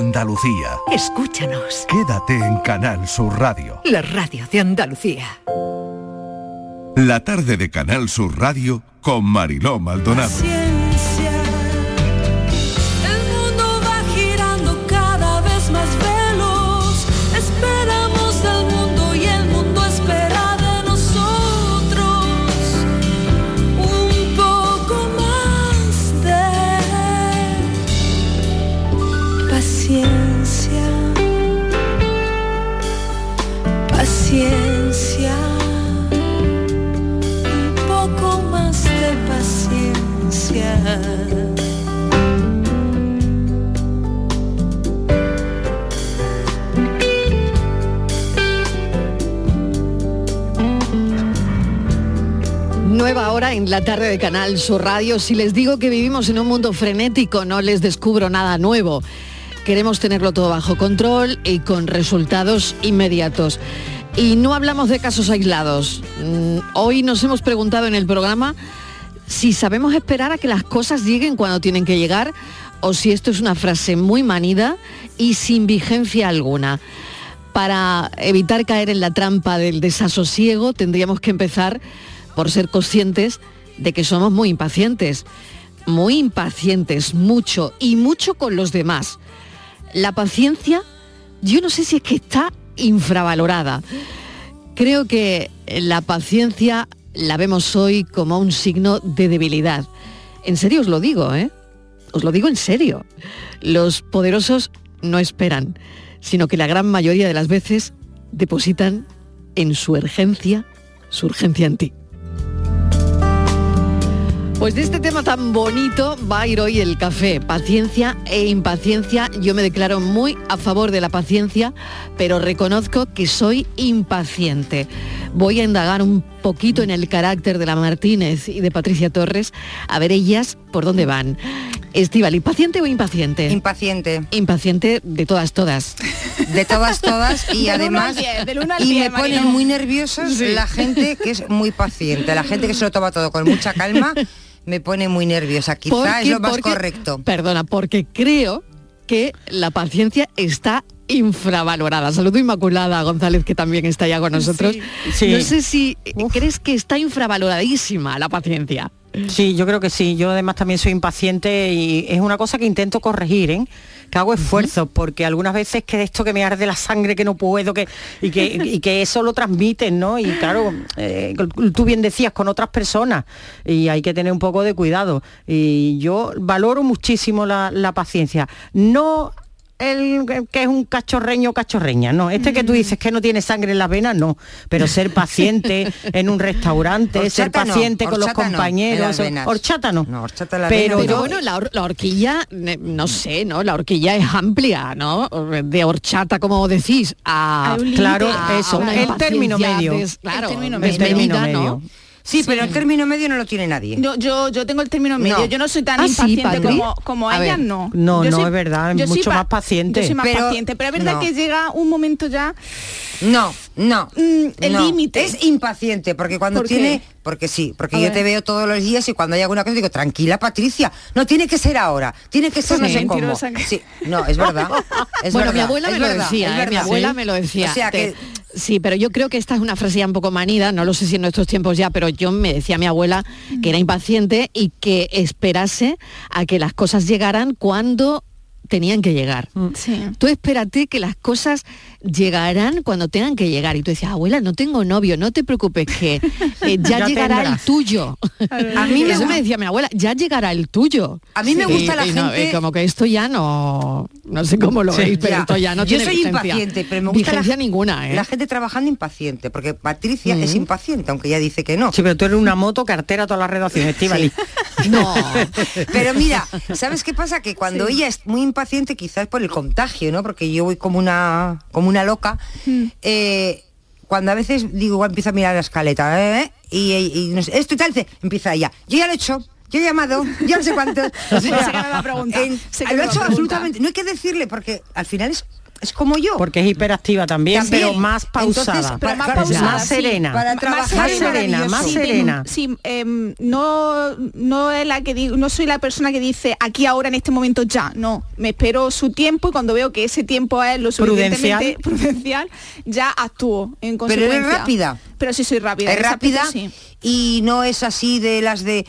Andalucía. Escúchanos. Quédate en Canal Sur Radio. La radio de Andalucía. La tarde de Canal Sur Radio con Mariló Maldonado. Nueva hora en la tarde de Canal Sur Radio. Si les digo que vivimos en un mundo frenético, no les descubro nada nuevo. Queremos tenerlo todo bajo control y con resultados inmediatos. Y no hablamos de casos aislados. Mm, Hoy nos hemos preguntado en el programa si sabemos esperar a que las cosas lleguen cuando tienen que llegar o si esto es una frase muy manida y sin vigencia alguna. Para evitar caer en la trampa del desasosiego tendríamos que empezar por ser conscientes de que somos muy impacientes, muy impacientes, mucho y mucho con los demás. La paciencia, yo no sé si es que está infravalorada. Creo que la paciencia la vemos hoy como un signo de debilidad. En serio os lo digo, ¿eh? Os lo digo en serio. Los poderosos no esperan, sino que la gran mayoría de las veces depositan en su urgencia, su urgencia en ti. Pues de este tema tan bonito va a ir hoy el café. Paciencia e impaciencia. Yo me declaro muy a favor de la paciencia, pero reconozco que soy impaciente. Voy a indagar un poquito en el carácter de la Martínez y de Patricia Torres, a ver ellas por dónde van. Estival, ¿impaciente o impaciente? Impaciente. Impaciente de todas, todas. De todas, todas y además y me ponen muy nerviosos Sí. la gente que es muy paciente, la gente que se lo toma todo con mucha calma me pone muy nerviosa. Quizá es lo más porque- correcto. Perdona, porque creo que la paciencia está infravalorada. Saludo Inmaculada González, que también está ya con nosotros. sí. No sé si crees que está infravaloradísima la paciencia. Sí, yo creo que sí. Yo además también soy impaciente y es una cosa que intento corregir, ¿eh? Que hago esfuerzos, porque algunas veces que esto que me arde la sangre, que no puedo, que, y, que, y que eso lo transmiten, ¿no? Y claro, eh, tú bien decías, con otras personas, y hay que tener un poco de cuidado. Y yo valoro muchísimo la, la paciencia. No el que es un cachorreño o cachorreña, no, este que tú dices que no tiene sangre en las venas, no, pero ser paciente en un restaurante, ser no, paciente con los no, compañeros, horchata no. No, horchata las pero no. bueno, la, hor- la horquilla, ne- no sé, ¿no? La horquilla es amplia, ¿no? De horchata, como decís, a... Claro, a- eso, el término medio. des- claro, El término medio. El término ¿no? medio. Sí, pero el término medio no lo tiene nadie. Yo, yo, yo tengo el término medio. No. Yo no soy tan Ah, impaciente como, como A ella, ver. no. No, Yo no, soy- es verdad, es yo soy mucho más paciente. Yo soy más Pero- paciente, pero es verdad no. que llega un momento ya No, no. Mm, el no. límite. Es impaciente, porque cuando ¿Por qué? tiene. Porque sí, porque A yo ver. te veo todos los días y cuando hay alguna cosa digo, tranquila Patricia, no tiene que ser ahora, tiene que ser no Sí, sé cómo. mentirosa que- Sí, no, es verdad. Es bueno, verdad, mi abuela es me lo verdad, decía, ¿eh? mi abuela Sí. me lo decía. O sea Te- que Sí, pero yo creo que esta es una frase ya un poco manida, no lo sé si en nuestros tiempos ya, pero yo me decía mi abuela que era impaciente y que esperase a que las cosas llegaran cuando tenían que llegar. Sí. Tú espérate que las cosas llegarán cuando tengan que llegar. Y tú decías, abuela, no tengo novio, no te preocupes, que eh, ya, Ya llegará tendrás. el tuyo. A mí me Eso me decía mi abuela, ya llegará el tuyo. A mí me gusta la y no, gente- y como que esto ya no, no sé cómo lo Sí, veis, pero ya. esto ya no Yo tiene soy vigencia. impaciente, pero me gusta Vigencia la, ninguna, ¿eh? la gente trabajando impaciente, porque Patricia Mm. es impaciente, aunque ella dice que no. Sí, pero tú eres una moto cartera toda la redacción, Estivali. No. Pero mira, ¿sabes qué pasa? Que cuando ella es muy impaciente, quizás por el contagio, ¿no? Porque yo voy como una, como una loca. eh, cuando a veces digo, igual empiezo a mirar la escaleta, ¿eh? y, y- y no sé, esto y tal, empieza ella. Yo ya lo he hecho. Yo he llamado, ya no sé cuánto. O Se se lo he hecho absolutamente. No hay que decirle, porque al final es es como yo. Porque es hiperactiva también, También. pero más pausada. Entonces, pero más Claro, pausada, más sí. serena. Para Más trabajar más es serena, más serena. Sí, em, no, no es la que digo, no soy la persona que dice aquí ahora en este momento ya, no. Me espero su tiempo y cuando veo que ese tiempo es lo suficientemente prudencial, ya actúo en Pero consecuencia. rápida. Pero sí soy rápida. es rápida aspecto sí. y no es así de las de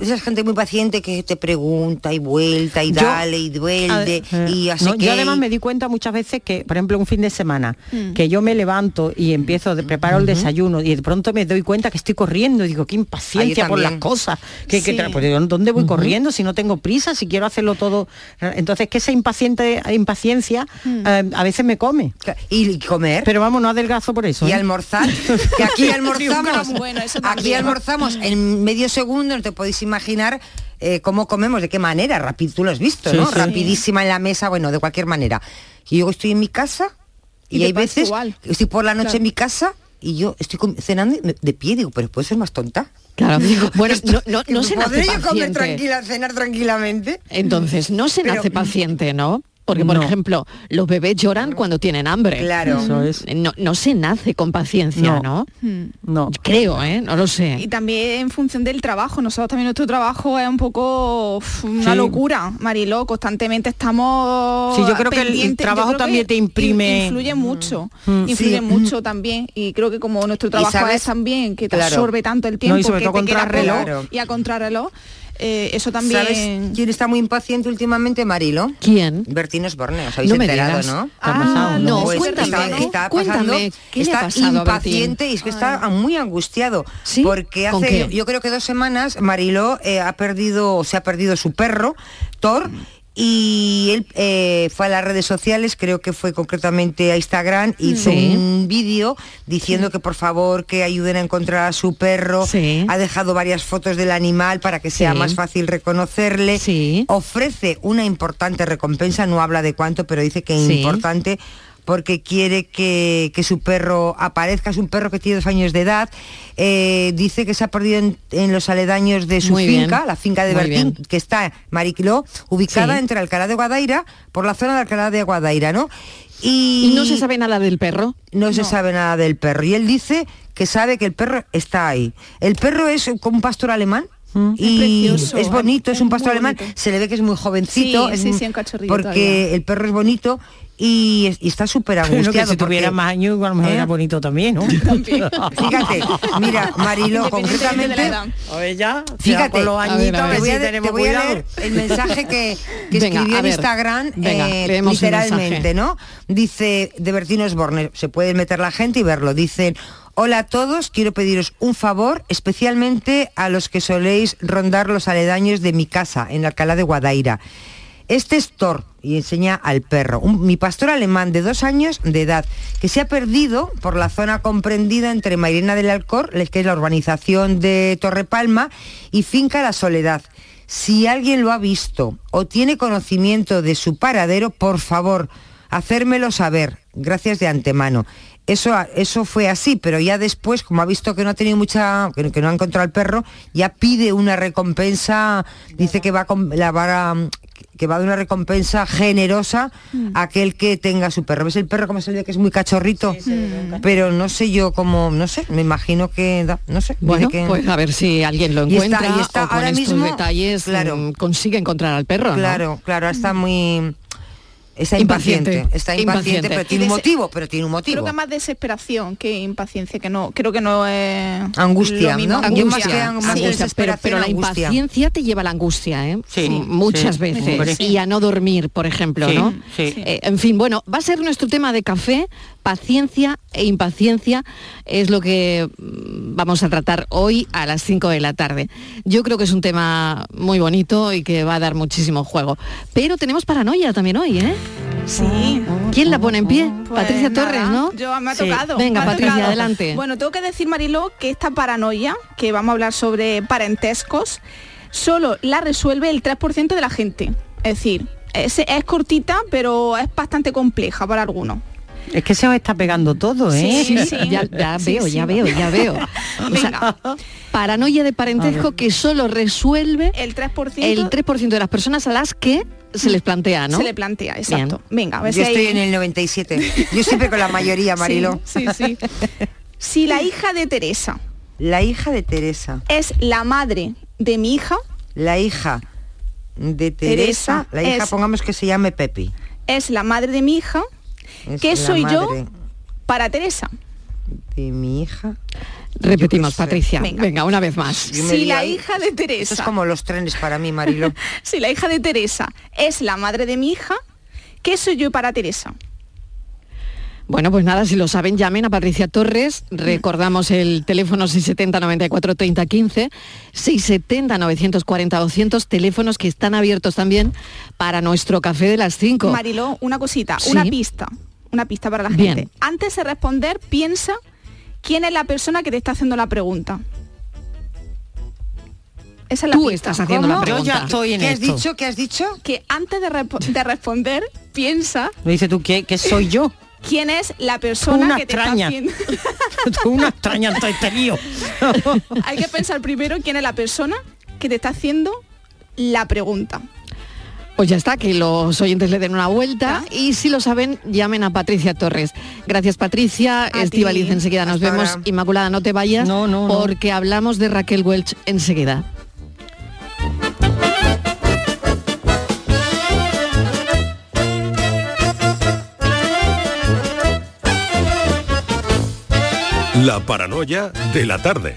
esa gente muy paciente que te pregunta y vuelta y Yo- dale y duelde y así no, que Yo además me di cuenta muchas veces que, por ejemplo, un fin de semana, que yo me levanto y empiezo, de, preparo el desayuno y de pronto me doy cuenta que estoy corriendo y digo, qué impaciencia por las cosas. Que, Sí. pues, ¿Dónde voy corriendo si no tengo prisa, si quiero hacerlo todo? Entonces, que esa impaciente, impaciencia eh, a veces me come. y comer Pero vamos, no adelgazo por eso. y ¿eh? almorzar que aquí almorzamos Bueno, eso aquí almorzamos en medio segundo no te podéis imaginar eh, cómo comemos de qué manera rápido tú lo has visto Sí, no sí. rapidísima en la mesa bueno de cualquier manera y yo estoy en mi casa y, hay veces igual. que estoy por la noche Claro. en mi casa y yo estoy cenando de pie digo pero puedo ser más tonta Claro, bueno, no, no, no se nace ¿Podré yo comer paciente. tranquila cenar tranquilamente Entonces, no se Pero- nace paciente, ¿no? Porque, por No. ejemplo, los bebés lloran cuando tienen hambre. claro Eso es. No, no se nace con paciencia, No. ¿no? No. Creo, ¿eh? No lo Y sé. también en función del trabajo, nosotros también nuestro trabajo es un poco una Sí. locura, Mariló, constantemente estamos Sí, yo creo que el trabajo también te imprime- in- influye mucho, Mm. influye Sí. mucho también y creo que como nuestro trabajo sabes- es también que te Claro. absorbe tanto el tiempo y sobre que todo te queda Claro. y a contrarreloj, eh, eso también ¿Sabes quién está muy impaciente últimamente, Marilo? ¿Quién? Bertín Osborne, os habéis No me enterado. ¿no? ¿Qué ha Ah, no, Pues cuéntame, está, ¿no? está Cuéntame, pasando, ¿qué le ha está pasado a impaciente y es que está muy angustiado. ¿Sí? Porque ¿Con hace, yo, creo que dos semanas Mariló eh, ha perdido, se ha perdido su perro, Thor, y él eh, fue a las redes sociales, creo que fue concretamente a Instagram, hizo Sí. un vídeo diciendo que por favor que ayuden a encontrar a su perro, Sí. ha dejado varias fotos del animal para que sea más fácil reconocerle, ofrece una importante recompensa, no habla de cuánto, pero dice que Sí. importante porque quiere que, que su perro aparezca, es un perro que tiene dos años de edad, eh, dice que se ha perdido en, en los aledaños de su Muy bien, finca, la finca de muy Bertín, bien. que está Mariquiló, ubicada Sí. entre Alcalá de Guadaira, por la zona de Alcalá de Guadaira, ¿no? Y, ¿Y no se sabe nada del perro? no se sabe nada del perro. Y él dice que sabe que el perro está ahí. El perro es como un pastor alemán. Y Es precioso, es bonito, es, es un pastor alemán, bonito. se le ve que es muy jovencito, Sí, es sí, un- sí, un cachorrillo porque todavía. el perro es bonito y, es- y está súper Pero angustiado. que si tuviera porque- más años, igual a lo mejor ¿Eh? era bonito también, ¿no? Fíjate, mira, Marilo, concretamente, Fíjate, con los a ver, añitos, a a ver. te voy a, si de- tenemos te voy a cuidado. leer el mensaje que, que Venga, escribió en. Instagram, Venga, eh, literalmente. ¿no? Dice, de Bertín Osborne, se puede meter la gente y verlo, dicen, hola a todos, quiero pediros un favor, especialmente a los que soléis rondar los aledaños de mi casa, en Alcalá de Guadaira. Este es Thor y enseña al perro, mi pastor alemán de dos años de edad, que se ha perdido por la zona comprendida entre Mairena del Alcor, que es la urbanización de Torrepalma, y Finca La Soledad. Si alguien lo ha visto o tiene conocimiento de su paradero, por favor, hacérmelo saber. Gracias de antemano. Eso, eso fue así, pero ya después, como ha visto que no ha tenido mucha, que, que no ha encontrado al perro, ya pide una recompensa, dice que va a, com- la va a- que va a dar una recompensa generosa a aquel que tenga su perro. ¿Ves el perro como se le ve que es muy cachorrito? Pero no sé yo cómo, no sé, me imagino que da, no sé. Bueno, que- pues a ver si alguien lo Y está- encuentra y está o con ahora estos mismo, detalles claro. mm, consigue encontrar al perro, ¿no? Claro, claro, está muy... Está Impaciente, impaciente, está impaciente, impaciente. pero tiene un motivo, pero tiene un motivo. Creo que más desesperación que impaciencia, que no, creo que no es Angustia, lo mismo. ¿no? Angustia, Yo más que más desesperación, pero, pero la angustia. impaciencia te lleva a la angustia, ¿eh? Sí, muchas sí, veces. Y a no dormir, por ejemplo, Sí, ¿no? sí. Eh, en fin, bueno, va a ser nuestro tema de café, paciencia e impaciencia, es lo que mm, vamos a tratar hoy a las 5 de la tarde. Yo creo que es un tema muy bonito y que va a dar muchísimo juego. Pero tenemos paranoia también hoy, ¿eh? Sí. ¿Quién la pone en pie? Pues Patricia nada, Torres, ¿no? Yo me ha Sí. tocado. Venga, ha Patricia, tocado. adelante. Bueno, tengo que decir, Mariló, que esta paranoia, que vamos a hablar sobre parentescos, solo la resuelve el 3% de la gente. Es decir, es, es cortita, pero es bastante compleja para algunos. Es que se os está pegando todo, ¿eh? Sí, sí. Ya, ya Sí, veo, sí. ya veo, ya veo. O sea, paranoia de parentesco que solo resuelve El 3%, el 3% de las personas a las que se les plantea, ¿no? Se le plantea, exacto. Venga, a ver Yo si estoy hay- en el 97. Yo siempre con la mayoría, Marilo. Sí, sí, sí. Si la hija de Teresa La hija de Teresa. es la madre de mi hija, La hija de Teresa. Teresa la hija, es- pongamos que se llame Pepi. es la madre de mi hija, Es ¿qué soy yo para Teresa? De mi hija. Repetimos. Patricia. Venga. Venga. una vez más. Si la hija de Teresa, es como los trenes para mí, Marilo. si la hija de Teresa es la madre de mi hija, ¿qué soy yo para Teresa? Bueno, pues nada, si lo saben, llamen a Patricia Torres. Recordamos el teléfono 670 94 30 15, 670 940 200, teléfonos que están abiertos también para nuestro café de las 5. Mariló, una cosita, Sí. una pista, una pista para la Bien. gente. Antes de responder, piensa quién es la persona que te está haciendo la pregunta. Esa es la Tú pista. estás haciendo la ¿Cómo? Yo ya pregunta. estoy en ¿Qué has esto. dicho? ¿Qué has dicho? Que antes de, responder, piensa Me dice tú, ¿qué, qué soy yo? quién es la persona Una que te extraña. está haciendo. Tú una extraña ante este lío. Hay que pensar primero quién es la persona que te está haciendo la pregunta. Pues ya está, que los oyentes le den una vuelta y si lo saben, llamen a Patricia Torres. Gracias Patricia, Estivaliz ti. enseguida nos vemos. ahora. Inmaculada, no te vayas No, no, no. porque hablamos de Raquel Welch enseguida. La paranoia de la tarde.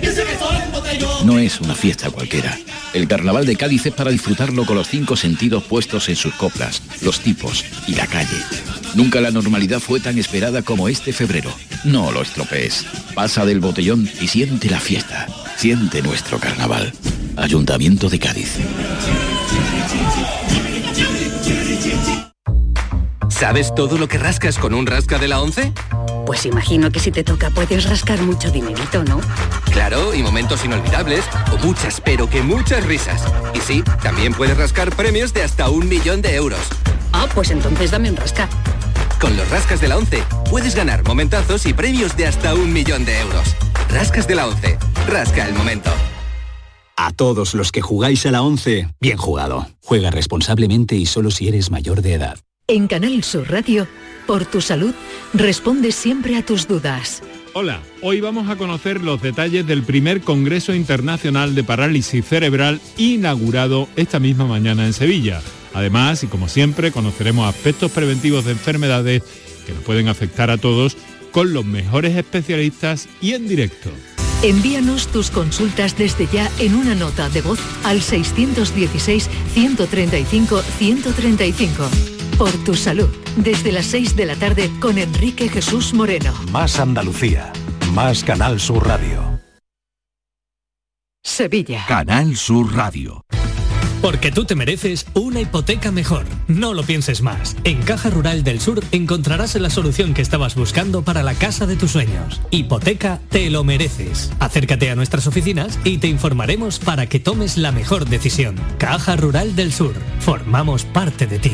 No es una fiesta cualquiera. El carnaval de Cádiz es para disfrutarlo con los cinco sentidos puestos en sus coplas, los tipos y la calle. Nunca la normalidad fue tan esperada como este febrero. No lo estropees. Pasa del botellón y siente la fiesta. Siente nuestro carnaval. Ayuntamiento de Cádiz. ¿Sabes todo lo que rascas con un rasca de la 11? Pues imagino que si te toca puedes rascar mucho dinerito, ¿no? Claro, y momentos inolvidables, o muchas, pero que muchas risas. Y sí, también puedes rascar premios de hasta un millón de euros. Ah, pues entonces dame un rasca. Con los rascas de la 11 puedes ganar momentazos y premios de hasta un millón de euros. Rascas de la 11. Rasca el momento. A todos los que jugáis a la 11, bien jugado. Juega responsablemente y solo si eres mayor de edad. En Canal Sur Radio, por tu salud, responde siempre a tus dudas. Hola, hoy vamos a conocer los detalles del primer Congreso Internacional de Parálisis Cerebral inaugurado esta misma mañana en Sevilla. Además, y como siempre, conoceremos aspectos preventivos de enfermedades que nos pueden afectar a todos con los mejores especialistas y en directo. Envíanos tus consultas desde ya en una nota de voz al 616-135-135. Por tu salud, desde las 6 de la tarde con Enrique Jesús Moreno. Más Andalucía. Más Canal Sur Radio. Sevilla. Canal Sur Radio. Porque tú te mereces una hipoteca mejor. No lo pienses más. En Caja Rural del Sur encontrarás la solución que estabas buscando para la casa de tus sueños. Hipoteca te lo mereces. Acércate a nuestras oficinas y te informaremos para que tomes la mejor decisión. Caja Rural del Sur. Formamos parte de ti.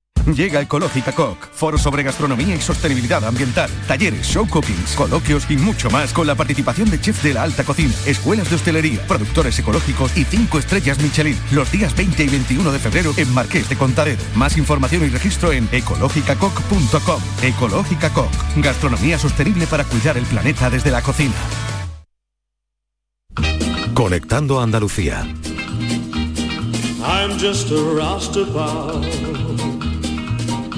Llega Ecológica Coc, foro sobre gastronomía y sostenibilidad ambiental, talleres, show cookings, coloquios y mucho más con la participación de chefs de la alta cocina, escuelas de hostelería, productores ecológicos y 5 estrellas Michelin, los días 20 y 21 de febrero en Marqués de Contadero. Más información y registro en ecológicacoc.com. Ecológica Coc, gastronomía sostenible para cuidar el planeta desde la cocina. Conectando Andalucía. I'm just a roustabout,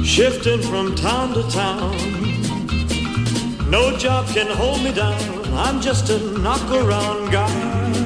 shifting from town to town. No job can hold me down. I'm just a knock around guy.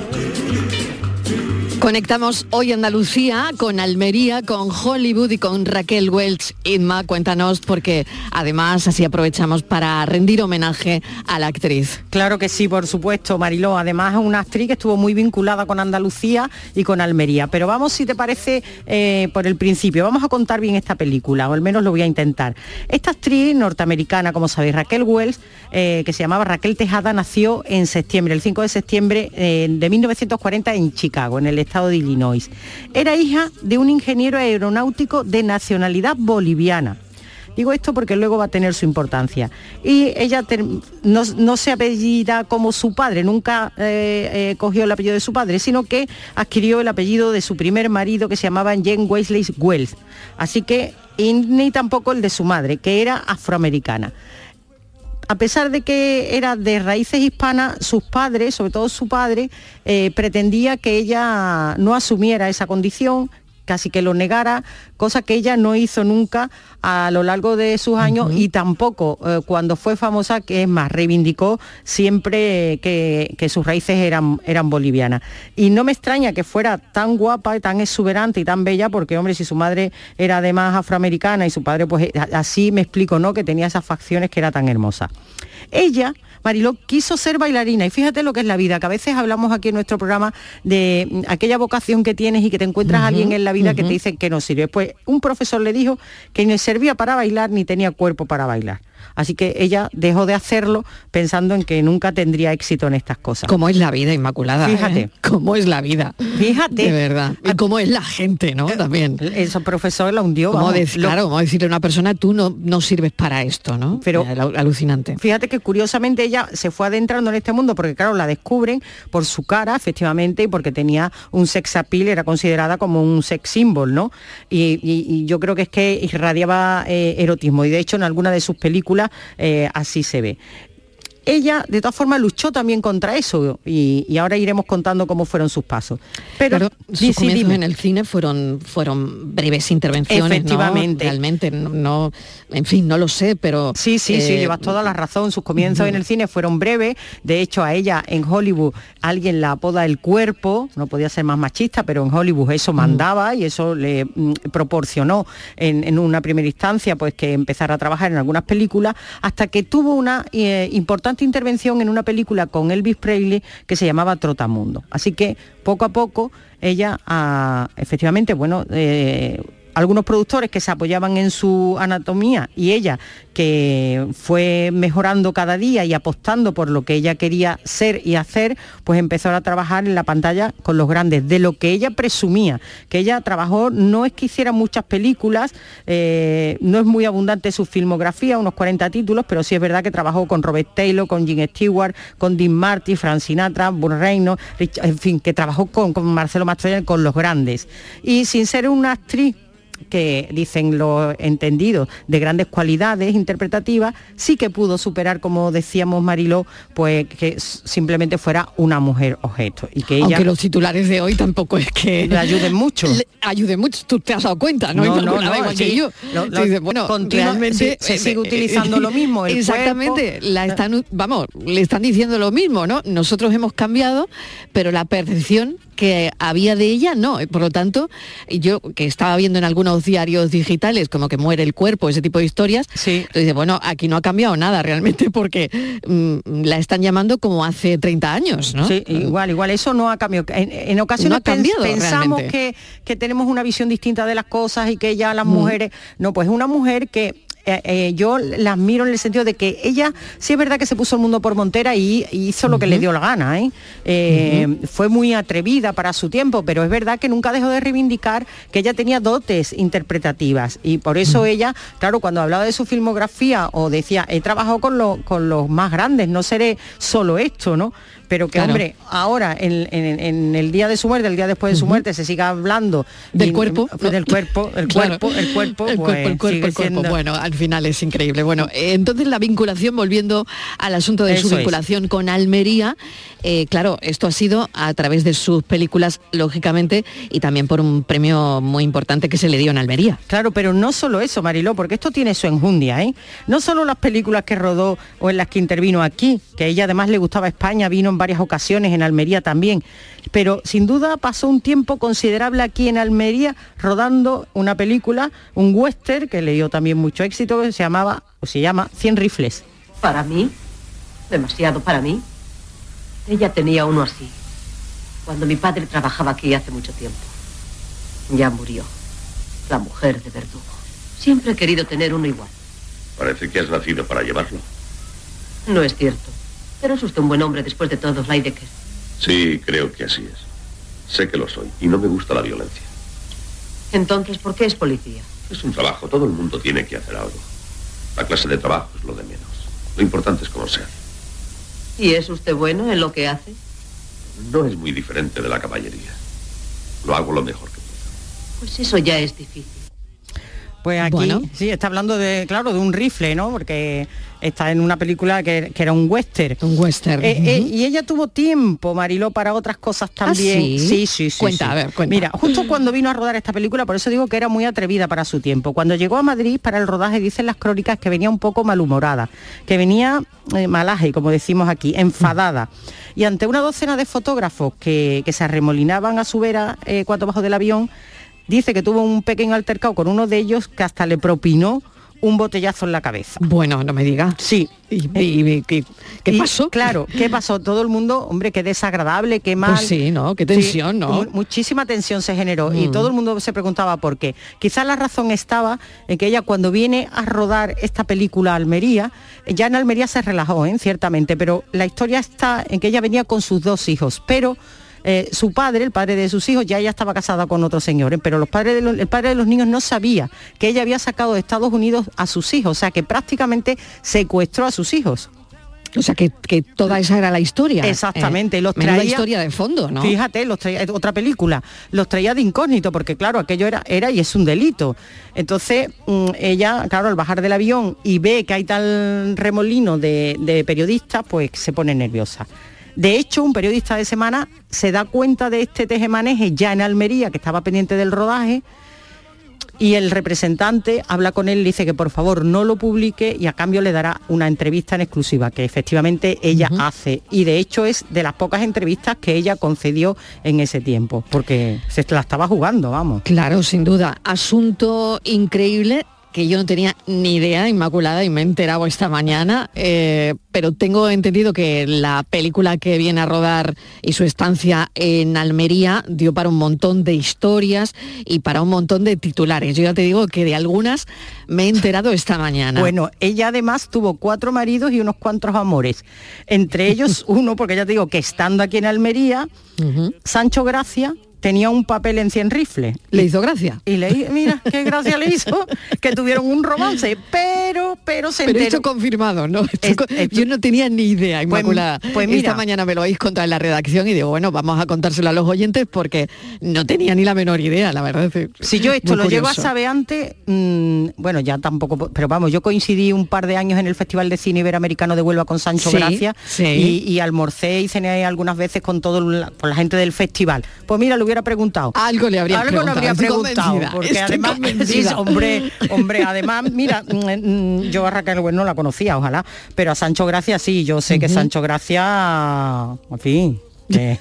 Conectamos hoy Andalucía con Almería, con Hollywood y con Raquel Welch. Inma, cuéntanos porque además así aprovechamos para rendir homenaje a la actriz. Claro que sí, por supuesto, Mariló. Además es una actriz que estuvo muy vinculada con Andalucía y con Almería. Pero vamos, si te parece, eh, por el principio. Vamos a contar bien esta película, o al menos lo voy a intentar. Esta actriz norteamericana, como sabéis, Raquel Welch, eh, que se llamaba Raquel Tejada, nació en septiembre, el 5 de septiembre eh, de 1940 en Chicago, en el estado de Illinois. Era hija de un ingeniero aeronáutico de nacionalidad boliviana. Digo esto porque luego va a tener su importancia. Y ella no, se apellida como su padre, nunca eh, eh, cogió el apellido de su padre, sino que adquirió el apellido de su primer marido que se llamaba Jane Wesley Wells. Así que, ni tampoco el de su madre, que era afroamericana a pesar de que era de raíces hispanas, sus padres, sobre todo su padre, eh, pretendía que ella no asumiera esa condición, casi que lo negara, cosa que ella no hizo nunca a lo largo de sus años y tampoco eh, cuando fue famosa, que es más, reivindicó siempre que, sus raíces eran, eran bolivianas. Y no me extraña que fuera tan guapa, tan exuberante y tan bella, porque hombre, si su madre era además afroamericana y su padre, pues eh, así me explico, ¿no? Que tenía esas facciones que era tan hermosa. Ella Mariló quiso ser bailarina y fíjate lo que es la vida, que a veces hablamos aquí en nuestro programa de mm, aquella vocación que tienes y que te encuentras a alguien en la vida que te dice que no sirve. Pues un profesor le dijo que ni servía para bailar ni tenía cuerpo para bailar. Así que ella dejó de hacerlo pensando en que nunca tendría éxito en estas cosas. ¿Cómo es la vida, Inmaculada? Fíjate. ¿eh? ¿Cómo es la vida? Fíjate. De verdad. Y cómo es la gente, ¿no? Eh, También. Ese profesor la hundió. Como Claro, como decirle a una persona, tú no, no sirves para esto, ¿no? Pero alucinante. Fíjate que curiosamente ella se fue adentrando en este mundo porque, claro, la descubren por su cara, efectivamente, y porque tenía un sex appeal, era considerada como un sex symbol, ¿no? Y, yo creo que es que irradiaba eh, erotismo. Y de hecho, en alguna de sus películas eh, así se ve ella de todas formas luchó también contra eso y, ahora iremos contando cómo fueron sus pasos. Pero sus comienzos en el cine fueron, fueron breves intervenciones, Efectivamente. Realmente, no, en fin, no lo sé, pero... Sí, sí, sí, eh, llevas toda la razón. Sus comienzos en el cine fueron breves. De hecho, a ella en Hollywood alguien la apoda el cuerpo, no podía ser más machista, pero en Hollywood eso mandaba y eso le mm, proporcionó en, una primera instancia pues que empezara a trabajar en algunas películas hasta que tuvo una eh, importante intervención en una película con Elvis Presley que se llamaba Trotamundo. Así que poco a poco ella, ah, efectivamente, bueno, eh, algunos productores que se apoyaban en su anatomía y ella que fue mejorando cada día y apostando por lo que ella quería ser y hacer, pues empezó a trabajar en la pantalla con los grandes, de lo que ella presumía, que ella trabajó, no es que hiciera muchas películas, eh, no es muy abundante su filmografía, unos 40 títulos, pero sí es verdad que trabajó con Robert Taylor, con Jim Stewart, con Dean Marty, Frank Sinatra, Bon Reino, en fin, que trabajó con, con Marcelo Mastroianni, con los grandes. Y sin ser una actriz que dicen los entendidos de grandes cualidades interpretativas, sí que pudo superar, como decíamos Mariló, pues que simplemente fuera una mujer objeto. Y que ella, Aunque los titulares de hoy tampoco es que le ayuden mucho. Le ayuden mucho, tú te has dado cuenta, ¿no? No, no, no, yo. bueno, realmente se, sigue utilizando lo mismo. exactamente, la están, vamos, le están diciendo lo mismo, ¿no? Nosotros hemos cambiado, pero la percepción que había de ella, no. Por lo tanto, yo que estaba viendo en algunos diarios digitales como que muere el cuerpo, ese tipo de historias, sí. entonces, bueno, aquí no ha cambiado nada realmente porque mm, la están llamando como hace 30 años, ¿no? Sí, igual, igual, eso no ha cambiado. En, ocasiones pensamos que, que, tenemos una visión distinta de las cosas y que ya las mm. mujeres, no, pues una mujer que eh, eh, yo la admiro en el sentido de que ella sí es verdad que se puso el mundo por montera y, hizo lo que le dio la gana. ¿eh? Fue muy atrevida para su tiempo, pero es verdad que nunca dejó de reivindicar que ella tenía dotes interpretativas y por eso ella, claro, cuando hablaba de su filmografía o decía, he trabajado con, con los más grandes, no seré solo esto, ¿no? Pero que hombre, ahora en, el día de su muerte, el día después de su muerte, se siga hablando del cuerpo, del cuerpo, el cuerpo, el cuerpo, el cuerpo, el cuerpo, el cuerpo. Bueno, al final es increíble. Bueno, entonces la vinculación, volviendo al asunto de su vinculación con Almería, eh, claro, esto ha sido a través de sus películas, lógicamente, y también por un premio muy importante que se le dio en Almería. Claro, pero no solo eso, Mariló, porque esto tiene su enjundia, ¿eh? No solo las películas que rodó o en las que intervino aquí, que a ella además le gustaba España, vino en varias ocasiones, en Almería también. Pero sin duda pasó un tiempo considerable aquí en Almería rodando una película, un western, que le dio también mucho éxito, que se llamaba, o se llama, Cien rifles. Para mí, demasiado para mí. Ella tenía uno así, cuando mi padre trabajaba aquí hace mucho tiempo. Ya murió, la mujer de verdugo. Siempre he querido tener uno igual. Parece que has nacido para llevarlo. No es cierto. Pero es usted un buen hombre después de todo, Leidecker. Sí, creo que así es. Sé que lo soy y no me gusta la violencia. Entonces, ¿por qué es policía? Es un trabajo, todo el mundo tiene que hacer algo. La clase de trabajo es lo de menos. Lo importante es cómo se hace. ¿Y es usted bueno en lo que hace? No es muy diferente de la caballería. Lo hago lo mejor que Pues eso ya es difícil. Pues aquí Bueno. sí está hablando de, claro, de un rifle, ¿no? Porque está en una película que, que era un western. Un western. Eh, eh, y ella tuvo tiempo, Mariló, para otras cosas también. ¿Ah, sí? sí, sí, sí, Cuenta, sí. a ver, cuenta. Mira, justo cuando vino a rodar esta película, por eso digo que era muy atrevida para su tiempo. Cuando llegó a Madrid para el rodaje, dicen las crónicas que venía un poco malhumorada, que venía eh, malaje, como decimos aquí, enfadada. Y ante una docena de fotógrafos que, que se arremolinaban a su vera eh, cuando bajó del avión, dice que tuvo un pequeño altercado con uno de ellos que hasta le propinó un botellazo en la cabeza. Bueno, no me diga. Sí. ¿Y, y- y- qué, pasó? Claro, ¿qué pasó? Todo el mundo, hombre, qué desagradable, qué mal. Pues sí, ¿no? Qué tensión, ¿no? mu- muchísima tensión se generó y Mm. todo el mundo se preguntaba por qué. Quizás la razón estaba en que ella cuando viene a rodar esta película a Almería, ya en Almería se relajó, ¿eh? ciertamente, pero la historia está en que ella venía con sus dos hijos, pero eh, su padre, el padre de sus hijos, ya ella estaba casada con otro señor, ¿eh? pero los padres de los- el padre de los niños no sabía que ella había sacado de Estados Unidos a sus hijos, o sea que prácticamente secuestró a sus hijos. O sea, que, que toda esa era la historia. Exactamente, Eh, los menuda traía historia de fondo, ¿no? Fíjate, los traía, otra película, los traía de incógnito, porque claro, aquello era, era y es un delito. Entonces, mm, ella, claro, al bajar del avión y ve que hay tal remolino de, de periodistas, pues se pone nerviosa. De hecho, un periodista de semana se da cuenta de este tejemaneje ya en Almería, que estaba pendiente del rodaje, y el representante habla con él, le dice que por favor no lo publique y a cambio le dará una entrevista en exclusiva, que efectivamente ella hace. Y de hecho es de las pocas entrevistas que ella concedió en ese tiempo, porque se la estaba jugando, vamos. Claro, sin duda. Asunto increíble que yo no tenía ni idea, Inmaculada, y me he enterado esta mañana, eh, pero tengo entendido que la película que viene a rodar y su estancia en Almería dio para un montón de historias y para un montón de titulares. Yo ya te digo que de algunas me he enterado esta mañana. Bueno, ella además tuvo cuatro maridos y unos cuantos amores. Entre ellos uno, porque ya te digo que estando aquí en Almería, Sancho Gracia tenía un papel en 100 rifles. ¿Le hizo gracia? Y le mira, qué gracia le hizo, que tuvieron un romance, pero, pero se Pero esto confirmado, ¿no? Esto esto- yo no tenía ni idea, Pues- Inmaculada. pues mira. Esta mañana me lo habéis contado en la redacción y digo, bueno, vamos a contárselo a los oyentes porque no tenía ni la menor idea, la verdad. es Si yo esto lo llego a curioso. saber antes, mm, bueno, ya tampoco, pero vamos, yo coincidí un par de años en el Festival de Cine Iberoamericano de Huelva con Sancho Sí, Gracia sí. y, y almorcé y cené algunas veces con todo la, con la gente del festival. Pues mira, le hubiera preguntado. Algo le habría Algo preguntado, le habría preguntado. Porque estoy además, sí, hombre, hombre, además, mira, mm, mm, yo a Raquel Bueno no la conocía, ojalá, pero a Sancho Gracia sí, yo sé que Sancho Gracia, en fin. Que,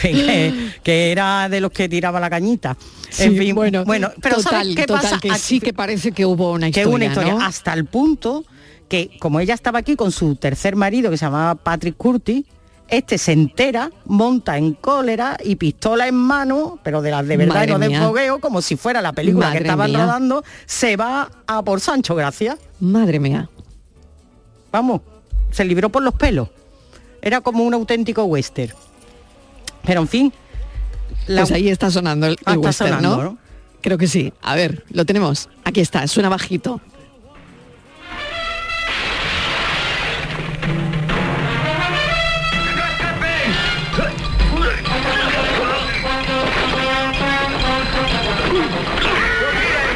que- que era de los que tiraba la cañita. en fin, bueno, bueno, pero total, ¿sabes qué total, pasa? que sí que parece que hubo una que historia, una historia, ¿no? hasta el punto que como ella estaba aquí con su tercer marido que se llamaba Patrick Curtis, este se entera, monta en cólera y pistola en mano, pero de las de verdad Madre no de mía. fogueo, como si fuera la película Madre que estaban mía. rodando, se va a por Sancho Gracia. Madre mía. Vamos, se libró por los pelos. Era como un auténtico western. Pero en fin. la- Pues ahí está sonando el, el Ah, western, sonando, ¿no? ¿no? Creo que sí. A ver, lo tenemos. Aquí está, suena bajito.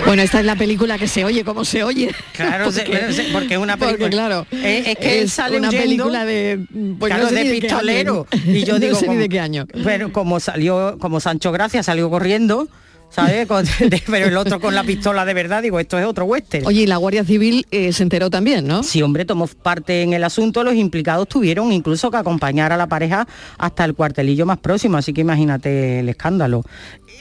Bueno, esta es la película que se oye como se oye. Claro, porque es una película. Porque, claro, Eh, es que él sale una huyendo, película de, pues, claro, no sé de pistolero. Y yo No digo, sé ni de qué año. Pero como salió, como Sancho Gracia salió corriendo, ¿sabes? Con- pero el otro con la pistola de verdad, digo, esto es otro western. Oye, y la Guardia Civil eh, se enteró también, ¿no? Sí, hombre, tomó parte en el asunto, los implicados tuvieron incluso que acompañar a la pareja hasta el cuartelillo más próximo, así que imagínate el escándalo.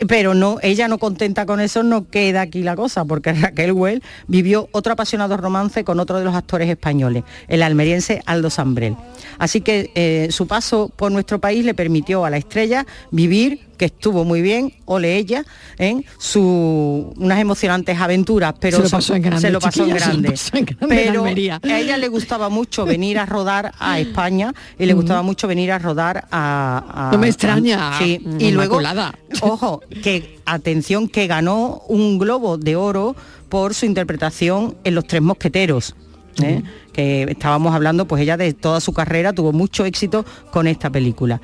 Pero no, ella no contenta con eso, no queda aquí la cosa, porque Raquel Well vivió otro apasionado romance con otro de los actores españoles, el almeriense Aldo Sambrel. Así que eh, su paso por nuestro país le permitió a la estrella vivir que estuvo muy bien, ole ella, en su unas emocionantes aventuras, pero Se lo pasó en grande, se lo pasó en grande. pasó en grande en pero a ella le gustaba mucho venir a rodar a España y le gustaba mucho venir a rodar a, a- No me extraña, a- sí. y luego ojo que atención que ganó un globo de oro por su interpretación en los tres mosqueteros ¿eh? que estábamos hablando pues ella de toda su carrera tuvo mucho éxito con esta película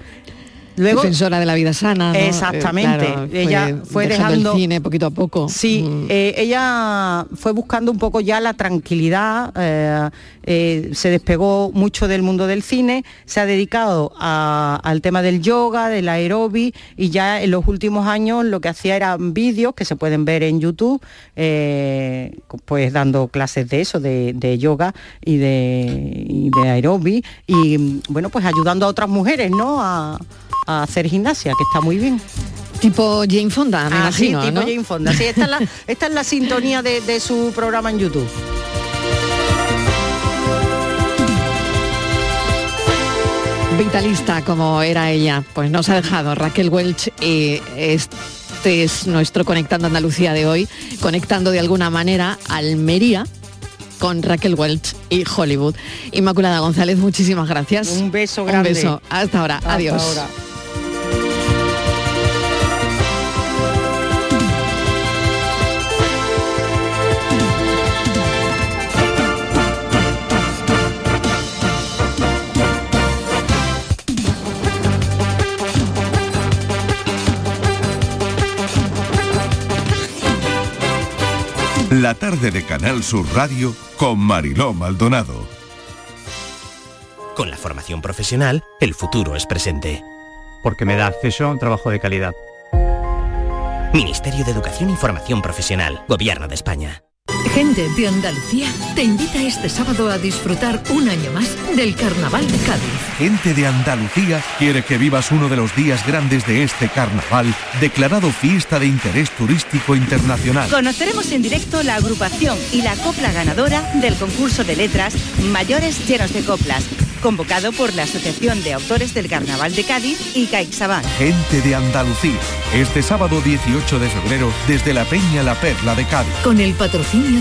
Luego, Defensora de la vida sana. ¿no? Eh, Exactamente. claro, ella fue dejando dejando el cine poquito a poco. Sí, Mm. eh, ella fue buscando un poco ya la tranquilidad, eh, eh, se despegó mucho del mundo del cine, se ha dedicado a- al tema del yoga, del aerobi y ya en los últimos años lo que hacía eran vídeos que se pueden ver en YouTube, eh, pues dando clases de eso, de, de yoga y de, y de aerobi y bueno, pues ayudando a otras mujeres, ¿no? A, a hacer gimnasia, que está muy bien. Tipo Jane Fonda, me Ah, sí, imagino, tipo ¿no? Jane Fonda. Sí, esta es la, esta es la sintonía de, de su programa en YouTube. Vitalista como era ella, pues nos ha dejado Raquel Welch y este es nuestro Conectando Andalucía de hoy, conectando de alguna manera Almería con Raquel Welch y Hollywood. Inmaculada González, muchísimas gracias. Un beso grande. Un beso. Hasta ahora. Hasta Adiós. ahora. La tarde de Canal Sur Radio con Mariló Maldonado. Con la formación profesional, el futuro es presente. Porque me da acceso a un trabajo de calidad. Ministerio de Educación y Formación Profesional, Gobierno de España. Gente de Andalucía te invita este sábado a disfrutar un año más del Carnaval de Cádiz. Gente de Andalucía quiere que vivas uno de los días grandes de este carnaval, declarado fiesta de interés turístico internacional. Conoceremos en directo la agrupación y la copla ganadora del concurso de letras Mayores Llenos de Coplas, convocado por la Asociación de Autores del Carnaval de Cádiz y CaixaBank. Gente de Andalucía, este sábado 18 de febrero, desde la Peña La Perla de Cádiz. Con el patrocinio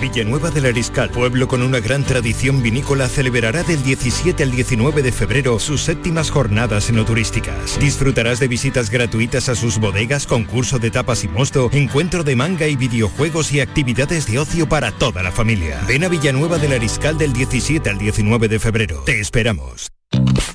Villanueva del Ariscal, pueblo con una gran tradición vinícola, celebrará del 17 al 19 de febrero sus séptimas jornadas enoturísticas. Disfrutarás de visitas gratuitas a sus bodegas, concurso de tapas y mosto, encuentro de manga y videojuegos y actividades de ocio para toda la familia. Ven a Villanueva del Ariscal del 17 al 19 de febrero. Te esperamos.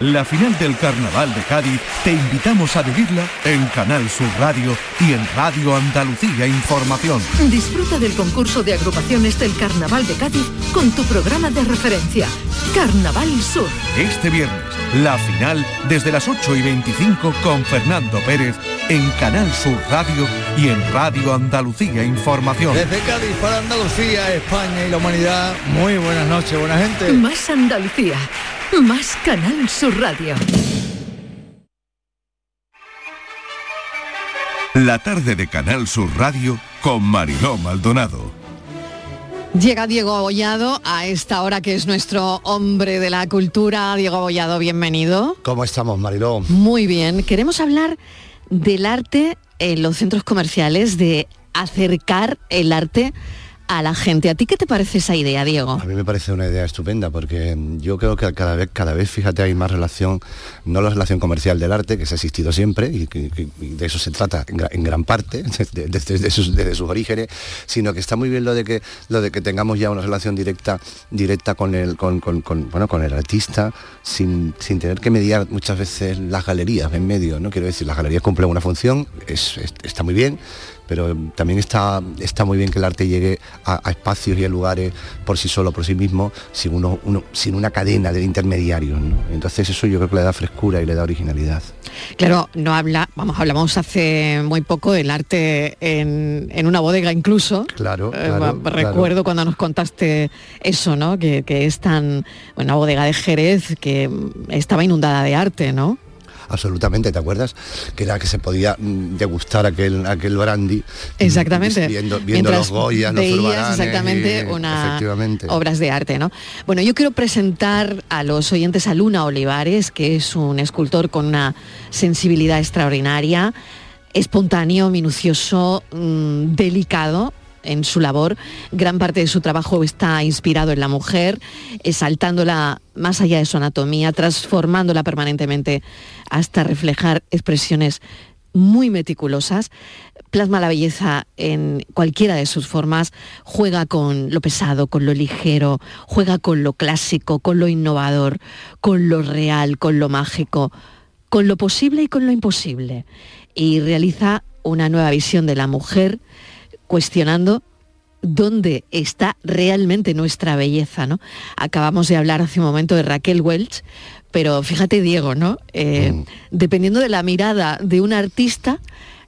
La final del Carnaval de Cádiz te invitamos a vivirla en Canal Sur Radio y en Radio Andalucía Información. Disfruta del concurso de agrupaciones del Carnaval de Cádiz con tu programa de referencia, Carnaval Sur. Este viernes, la final desde las 8 y 25 con Fernando Pérez en Canal Sur Radio y en Radio Andalucía Información. Desde Cádiz para Andalucía, España y la humanidad, muy buenas noches, buena gente. Más Andalucía, más Canal Sur Radio. La tarde de Canal Sur Radio con Mariló Maldonado. Llega Diego Abollado a esta hora que es nuestro hombre de la cultura. Diego Abollado, bienvenido. ¿Cómo estamos, Mariló? Muy bien. Queremos hablar del arte en los centros comerciales, de acercar el arte a la gente. ¿A ti qué te parece esa idea, Diego? A mí me parece una idea estupenda porque yo creo que cada vez, cada vez, fíjate, hay más relación, no la relación comercial del arte, que se ha existido siempre y, y de eso se trata en, gran parte, desde, sus, orígenes, sino que está muy bien lo de que, lo de que tengamos ya una relación directa, directa con, el, con, con, con bueno, con el artista, sin, sin, tener que mediar muchas veces las galerías en medio, ¿no? Quiero decir, las galerías cumplen una función, es, está muy bien, pero también está, está muy bien que el arte llegue a, a, espacios y a lugares por sí solo, por sí mismo, sin, uno, uno, sin una cadena de intermediarios. ¿no? Entonces eso yo creo que le da frescura y le da originalidad. Claro, no habla, vamos, hablamos hace muy poco del arte en, en una bodega incluso. Claro, claro eh, Recuerdo claro. cuando nos contaste eso, ¿no? Que, que es tan, una bodega de Jerez que estaba inundada de arte, ¿no? Absolutamente, ¿te acuerdas? Que era que se podía mm, degustar aquel, aquel brandy. Exactamente. Viendo, viendo los Goyas, los exactamente y, una obras de arte, ¿no? Bueno, yo quiero presentar a los oyentes a Luna Olivares, que es un escultor con una sensibilidad extraordinaria, espontáneo, minucioso, mmm, delicado, en su labor. Gran parte de su trabajo está inspirado en la mujer, exaltándola más allá de su anatomía, transformándola permanentemente hasta reflejar expresiones muy meticulosas. Plasma la belleza en cualquiera de sus formas, juega con lo pesado, con lo ligero, juega con lo clásico, con lo innovador, con lo real, con lo mágico, con lo posible y con lo imposible. Y realiza una nueva visión de la mujer, cuestionando dónde está realmente nuestra belleza, ¿no? Acabamos de hablar hace un momento de Raquel Welch, pero fíjate, Diego, ¿no? Eh, mm. Dependiendo de la mirada de un artista,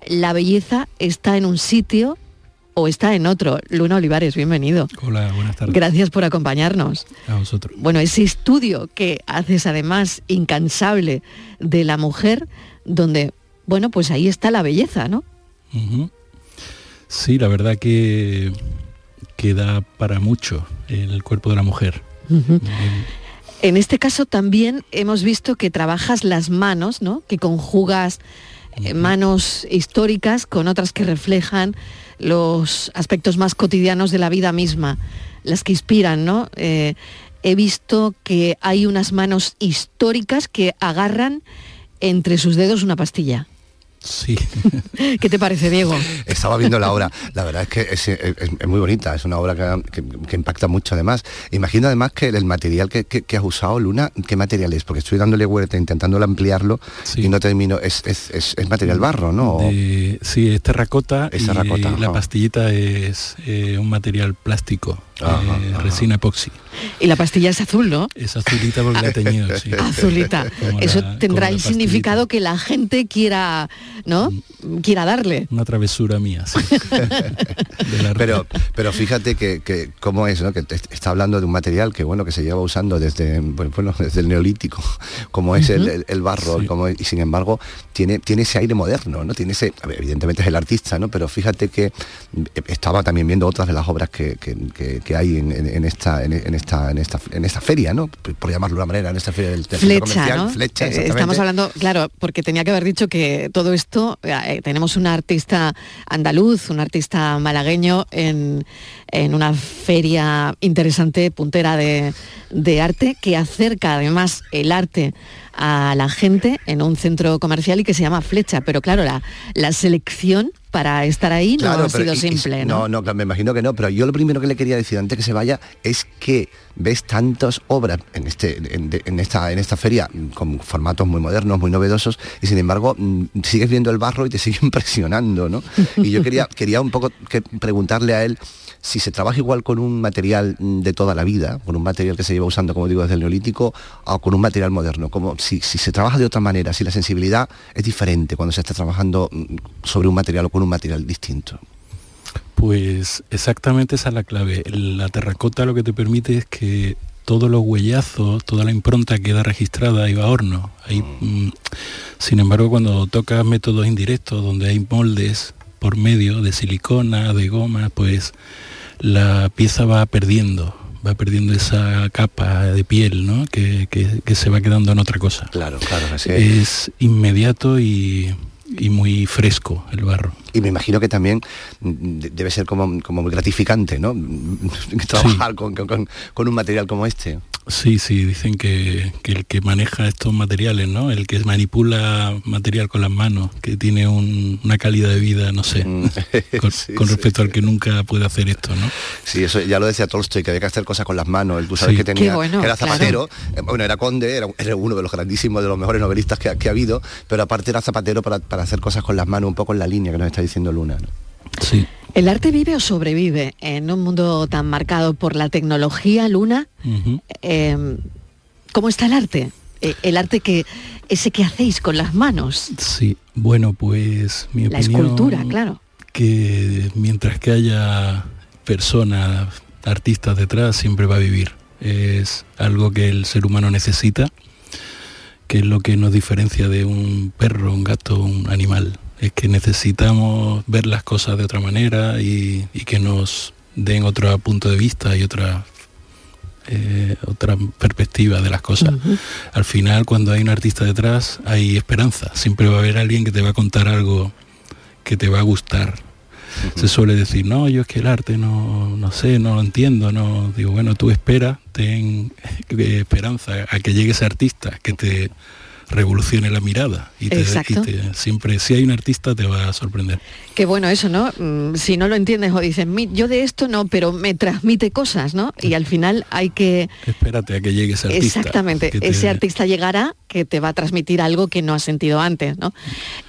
la belleza está en un sitio o está en otro. Luna Olivares, bienvenido. Hola, buenas tardes. Gracias por acompañarnos. A vosotros. Bueno, ese estudio que haces además incansable de la mujer, donde, bueno, pues ahí está la belleza, ¿no? Uh -huh. Sí, la verdad que queda para mucho el cuerpo de la mujer. Uh -huh. En este caso también hemos visto que trabajas las manos, ¿no? Que conjugas eh, manos históricas con otras que reflejan los aspectos más cotidianos de la vida misma, las que inspiran, ¿no? Eh, he visto que hay unas manos históricas que agarran entre sus dedos una pastilla. Sí. ¿Qué te parece, Diego? Estaba viendo la obra. La verdad es que es, es, es muy bonita, es una obra que, que, que, impacta mucho además. Imagino además que el material que, que, has usado, Luna, ¿qué material es? Porque estoy dándole vuelta, intentando ampliarlo sí. y no termino. Es, es, material barro, ¿no? De, sí, es terracota. Es terracota. Y la pastillita es eh, un material plástico. Ajá, eh, ajá. resina epoxi. Y la pastilla es azul, ¿no? Es azulita porque la he teñido, sí. Azulita. Eso la, tendrá el significado que la gente quiera, ¿no? Mm. Quiera darle. Una travesura mía, sí. pero, pero fíjate que, que cómo es, ¿no? Que está hablando de un material que bueno que se lleva usando desde bueno, desde el neolítico, como es uh -huh. el, el, barro, sí. como, y sin embargo tiene, tiene ese aire moderno, ¿no? Tiene ese, evidentemente es el artista, ¿no? Pero fíjate que estaba también viendo otras de las obras que, que, que, que hay en, en, esta, en, esta, en esta en esta feria, ¿no? Por llamarlo de una manera, en esta feria del, del Flecha. Flecha, Estamos hablando, claro, porque tenía que haber dicho que todo esto, eh, tenemos un artista andaluz, un artista malagueño en, en una feria interesante, puntera de, de arte, que acerca además el arte a la gente en un centro comercial y que se llama Flecha. Pero claro, la, la selección para estar ahí no ha sido y- y- simple, ¿no? No, no, me imagino que no, pero yo lo primero que le quería decir antes que se vaya es que ves tantas obras en, este, en, en esta, en esta feria con formatos muy modernos, muy novedosos, y sin embargo mm, sigues viendo el barro y te sigue impresionando, ¿no? Y yo quería, quería un poco que preguntarle a él si se trabaja igual con un material mm, de toda la vida, con un material que se lleva usando, como digo, desde el neolítico, o con un material moderno, como si, si se trabaja de otra manera, si la sensibilidad es diferente cuando se está trabajando mm, sobre un material o con un material distinto. Pues exactamente esa es la clave. La terracota lo que te permite es que todos los huellazos, toda la impronta queda registrada y va a horno. Ahí, mm, sin embargo, cuando tocas métodos indirectos, donde hay moldes por medio de silicona, de goma, pues la pieza va perdiendo, va perdiendo esa capa de piel, ¿no? Que, que- que se va quedando en otra cosa. Claro, claro, así Es inmediato y, y muy fresco el barro. Y me imagino que también de- debe ser como, como muy gratificante, ¿no? Trabajar con, con- con- con un material como este. Sí, sí, dicen que, que el que maneja estos materiales, ¿no? El que manipula material con las manos, que tiene un- una calidad de vida, no sé, Mm. con, con respecto al que nunca puede hacer esto, ¿no? Sí, eso ya lo decía Tolstoy, que había que hacer cosas con las manos. Tú sabes Sí. que tenía, bueno, que era zapatero, eh, bueno, era conde, era, era uno de los grandísimos, de los mejores novelistas que, ha- que ha habido, pero aparte era zapatero para, para hacer cosas con las manos, un poco en la línea que nos está diciendo Luna. ¿no? Sí. ¿El arte vive o sobrevive en un mundo tan marcado por la tecnología, Luna? Eh, ¿Cómo está el arte? Eh, el arte que ese que hacéis con las manos, Sí, bueno, pues mi la opinión... escultura, claro. que mientras que haya personas, artistas detrás, siempre va a vivir. Es algo que el ser humano necesita, que es lo que nos diferencia de un perro, un gato, un animal. Es que necesitamos ver las cosas de otra manera y, y que nos den otro punto de vista y otra eh, otra perspectiva de las cosas. Al final, cuando hay un artista detrás, hay esperanza. Siempre va a haber alguien que te va a contar algo que te va a gustar. Se suele decir, no, yo es que el arte no, no sé, no lo entiendo, no. Digo, bueno, tú espera, ten eh, esperanza a que llegue ese artista, que te revolucione la mirada y te, y te- siempre si hay un artista te va a sorprender Qué bueno eso, ¿no? Mm, Si no lo entiendes o dices, "Mi- yo de esto no, pero me transmite cosas, ¿no? Y al final hay que... espérate a que llegue ese artista Exactamente, te- ese artista llegará que te va a transmitir algo que no has sentido antes, ¿no?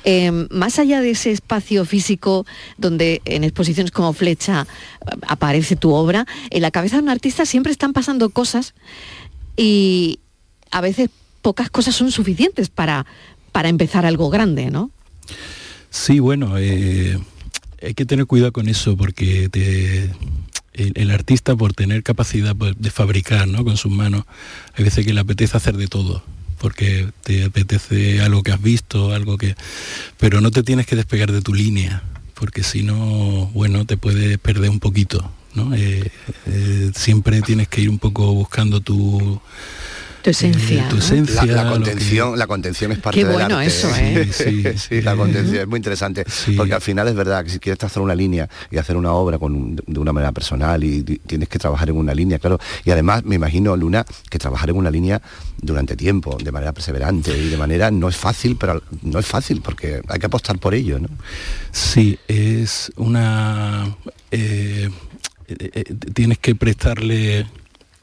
Eh, más allá de ese espacio físico donde en exposiciones como Flecha eh, aparece tu obra, en la cabeza de un artista siempre están pasando cosas y a veces pocas cosas son suficientes para, para empezar algo grande, ¿no? Sí, bueno, eh, hay que tener cuidado con eso porque el artista por tener capacidad pues, de fabricar ¿no? con sus manos, hay veces que le apetece hacer de todo porque te apetece algo que has visto, algo que... Pero no te tienes que despegar de tu línea, porque si no, bueno, te puedes perder un poquito, ¿no? Eh, eh, siempre tienes que ir un poco buscando tu... Tu esencia. eh, tu ¿no? esencia, La, la lo que- contención, la contención es parte Qué del bueno arte. eso, ¿eh? Sí, sí, la contención es muy interesante. Porque al final es verdad que si quieres trazar una línea y hacer una obra con de una manera personal y tienes que trabajar en una línea, claro. Y además me imagino, Luna, que trabajar en una línea durante tiempo, de manera perseverante y de manera no es fácil, pero no es fácil porque hay que apostar por ello, ¿no? Sí, es una... eh, eh, tienes que prestarle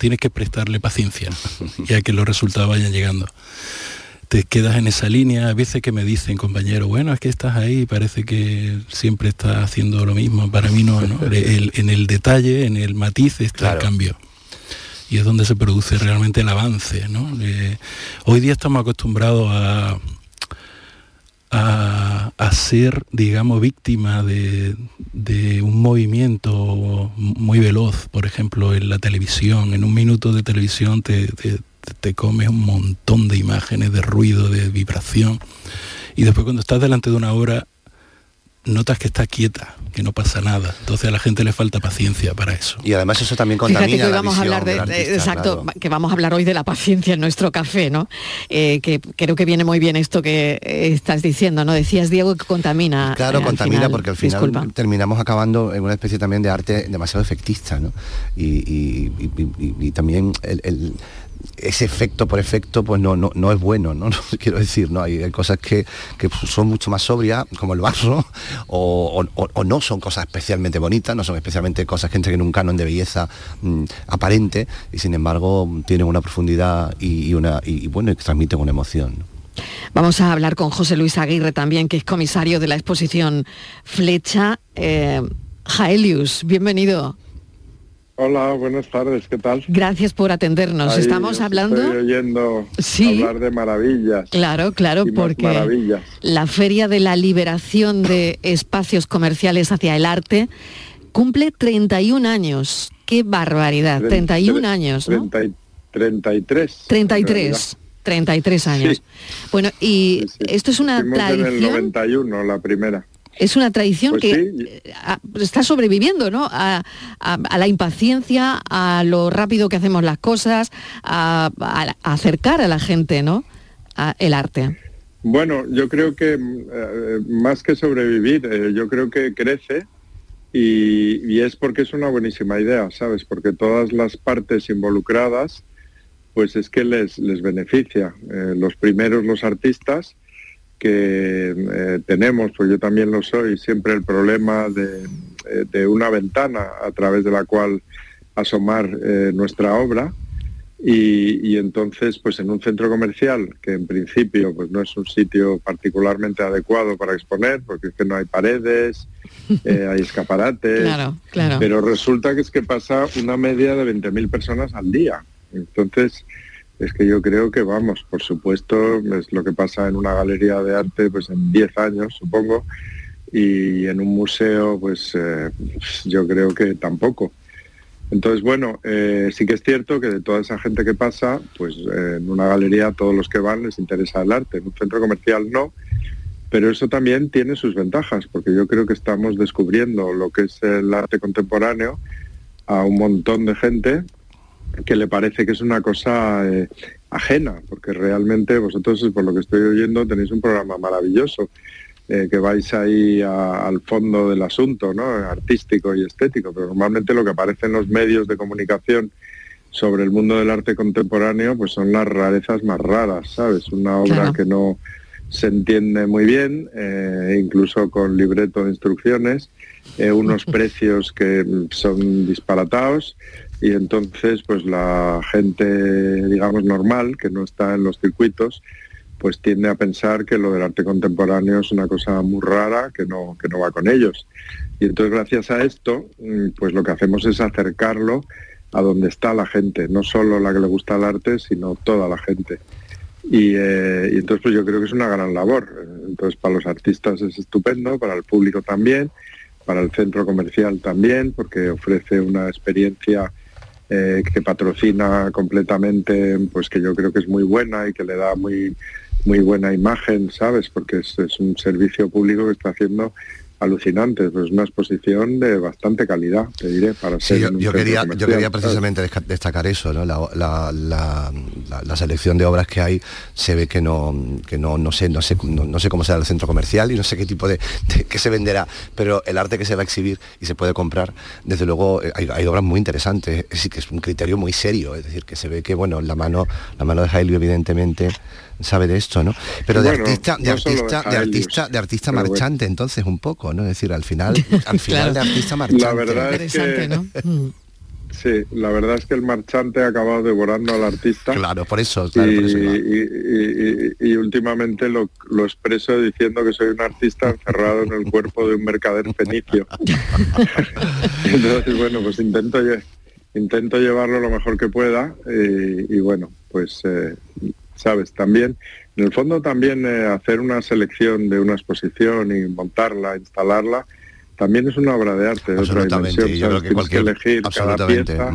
tienes que prestarle paciencia y a que los resultados vayan llegando. Te quedas en esa línea, a veces que me dicen compañeros, bueno, es que estás ahí, parece que siempre estás haciendo lo mismo, para mí no, ¿no? El- en el detalle, en el matiz está el cambio. Y es donde se produce realmente el avance, ¿no? Eh, hoy día estamos acostumbrados a, a, ser, digamos, víctima de, de un movimiento muy veloz, por ejemplo, en la televisión. En un minuto de televisión te, te- te comes un montón de imágenes, de ruido, de vibración. Y después cuando estás delante de una obra, notas que está quieta, que no pasa nada. Entonces a la gente le falta paciencia para eso. Y además eso también Fíjate contamina que hoy la vamos a hablar de, exacto, claro. que vamos a hablar hoy de la paciencia en nuestro café, ¿no? Eh, que creo que viene muy bien esto que eh, estás diciendo, ¿no? Decías Diego que contamina. Claro, eh, al contamina final. porque al final Disculpa. terminamos acabando en una especie también de arte demasiado efectista, ¿no? Y, y- y- y- y también el, el- ese efecto por efecto pues no, no, no es bueno, ¿no? Quiero decir, ¿no? Hay, cosas que, son mucho más sobrias, como el barro, o, no son cosas especialmente bonitas, no son especialmente cosas que entren en un canon de belleza mm, aparente, y sin embargo tienen una profundidad y, una, y, bueno, transmiten una emoción. Vamos a hablar con José Luis Aguirre también, que es comisario de la exposición Flecha. Eh, Jaelius, bienvenido. Hola, buenas tardes, ¿qué tal? Gracias por atendernos. Estamos hablando... Estoy oyendo hablar de maravillas. Claro, claro, porque la Feria de la Liberación de Espacios Comerciales hacia el Arte cumple 31 años. ¡Qué barbaridad! 31 años, ¿no? 33. 33. 33 años. Bueno, y esto es una tradición... en el 91, la primera es una tradición pues que eh, está sobreviviendo, ¿no? A, la impaciencia, a lo rápido que hacemos las cosas, a, acercar a la gente, ¿no? A el arte. Bueno, yo creo que eh, más que sobrevivir, eh, yo creo que crece y, es porque es una buenísima idea, ¿sabes? Porque todas las partes involucradas, pues es que les, les beneficia. los primeros, los artistas, que eh, tenemos, pues yo también lo soy, siempre el problema de, eh, una ventana a través de la cual asomar eh, nuestra obra. Y, entonces, pues en un centro comercial, que en principio pues no es un sitio particularmente adecuado para exponer, porque es que no hay paredes, hay escaparates, pero resulta que es que pasa una media de 20.000 personas al día. Entonces, es que yo creo que vamos, por supuesto, es lo que pasa en una galería de arte pues en 10 años, supongo, y en un museo pues eh, yo creo que tampoco. Entonces, bueno, eh, sí que es cierto que de toda esa gente que pasa, pues eh, en una galería todos los que van les interesa el arte, en un centro comercial no, pero eso también tiene sus ventajas, porque yo creo que estamos descubriendo lo que es el arte contemporáneo a un montón de gente que le parece que es una cosa eh, ajena, porque realmente vosotros, por lo que estoy oyendo, tenéis un programa maravilloso, eh, que vais ahí al fondo del asunto, ¿no? artístico y estético, pero normalmente lo que aparece en los medios de comunicación sobre el mundo del arte contemporáneo, pues son las rarezas más raras, ¿sabes? Una obra que no se entiende muy bien, eh, incluso con libreto de instrucciones, unos precios que son disparatados, y entonces pues la gente, digamos, normal, que no está en los circuitos, pues tiende a pensar que lo del arte contemporáneo es una cosa muy rara que no, que no va con ellos. Y entonces gracias a esto, mm, pues lo que hacemos es acercarlo a donde está la gente, no solo la que le gusta el arte, sino toda la gente. Y, eh, y, entonces pues yo creo que es una gran labor. Entonces para los artistas es estupendo, para el público también, para el centro comercial también, porque ofrece una experiencia eh, que patrocina completamente, pues que yo creo que es muy buena y que le da muy muy buena imagen, ¿sabes? Porque es, es un servicio público que está haciendo alucinante, pues una exposición de bastante calidad, te diré, para ser yo, yo quería, yo quería precisamente destacar eso, ¿no? La, la, selección de obras que hay se ve que no, que no, no sé, no sé, no, sé cómo será el centro comercial y no sé qué tipo de, que se venderá, pero el arte que se va a exhibir y se puede comprar, desde luego eh, hay, obras muy interesantes, es, que es un criterio muy serio, es decir, que se ve que bueno, la mano, la mano de Jailio evidentemente sabe de esto, ¿no? Pero de artista, de artista, de artista, de artista marchante, entonces un poco, ¿no? Es decir, al final, al final de artista marchante. La verdad es que, mm. Sí, la verdad es que el marchante ha acabado devorando al artista. Claro, por eso. y, últimamente lo, lo, expreso diciendo que soy un artista encerrado en el cuerpo de un mercader fenicio. Entonces, bueno, pues intento, intento llevarlo lo mejor que pueda y, bueno, pues eh, ¿sabes? También, en el fondo también eh, hacer una selección de una exposición y montarla, instalarla, también es una obra de arte, de otra dimensión. Yo Tienes que elegir cada pieza,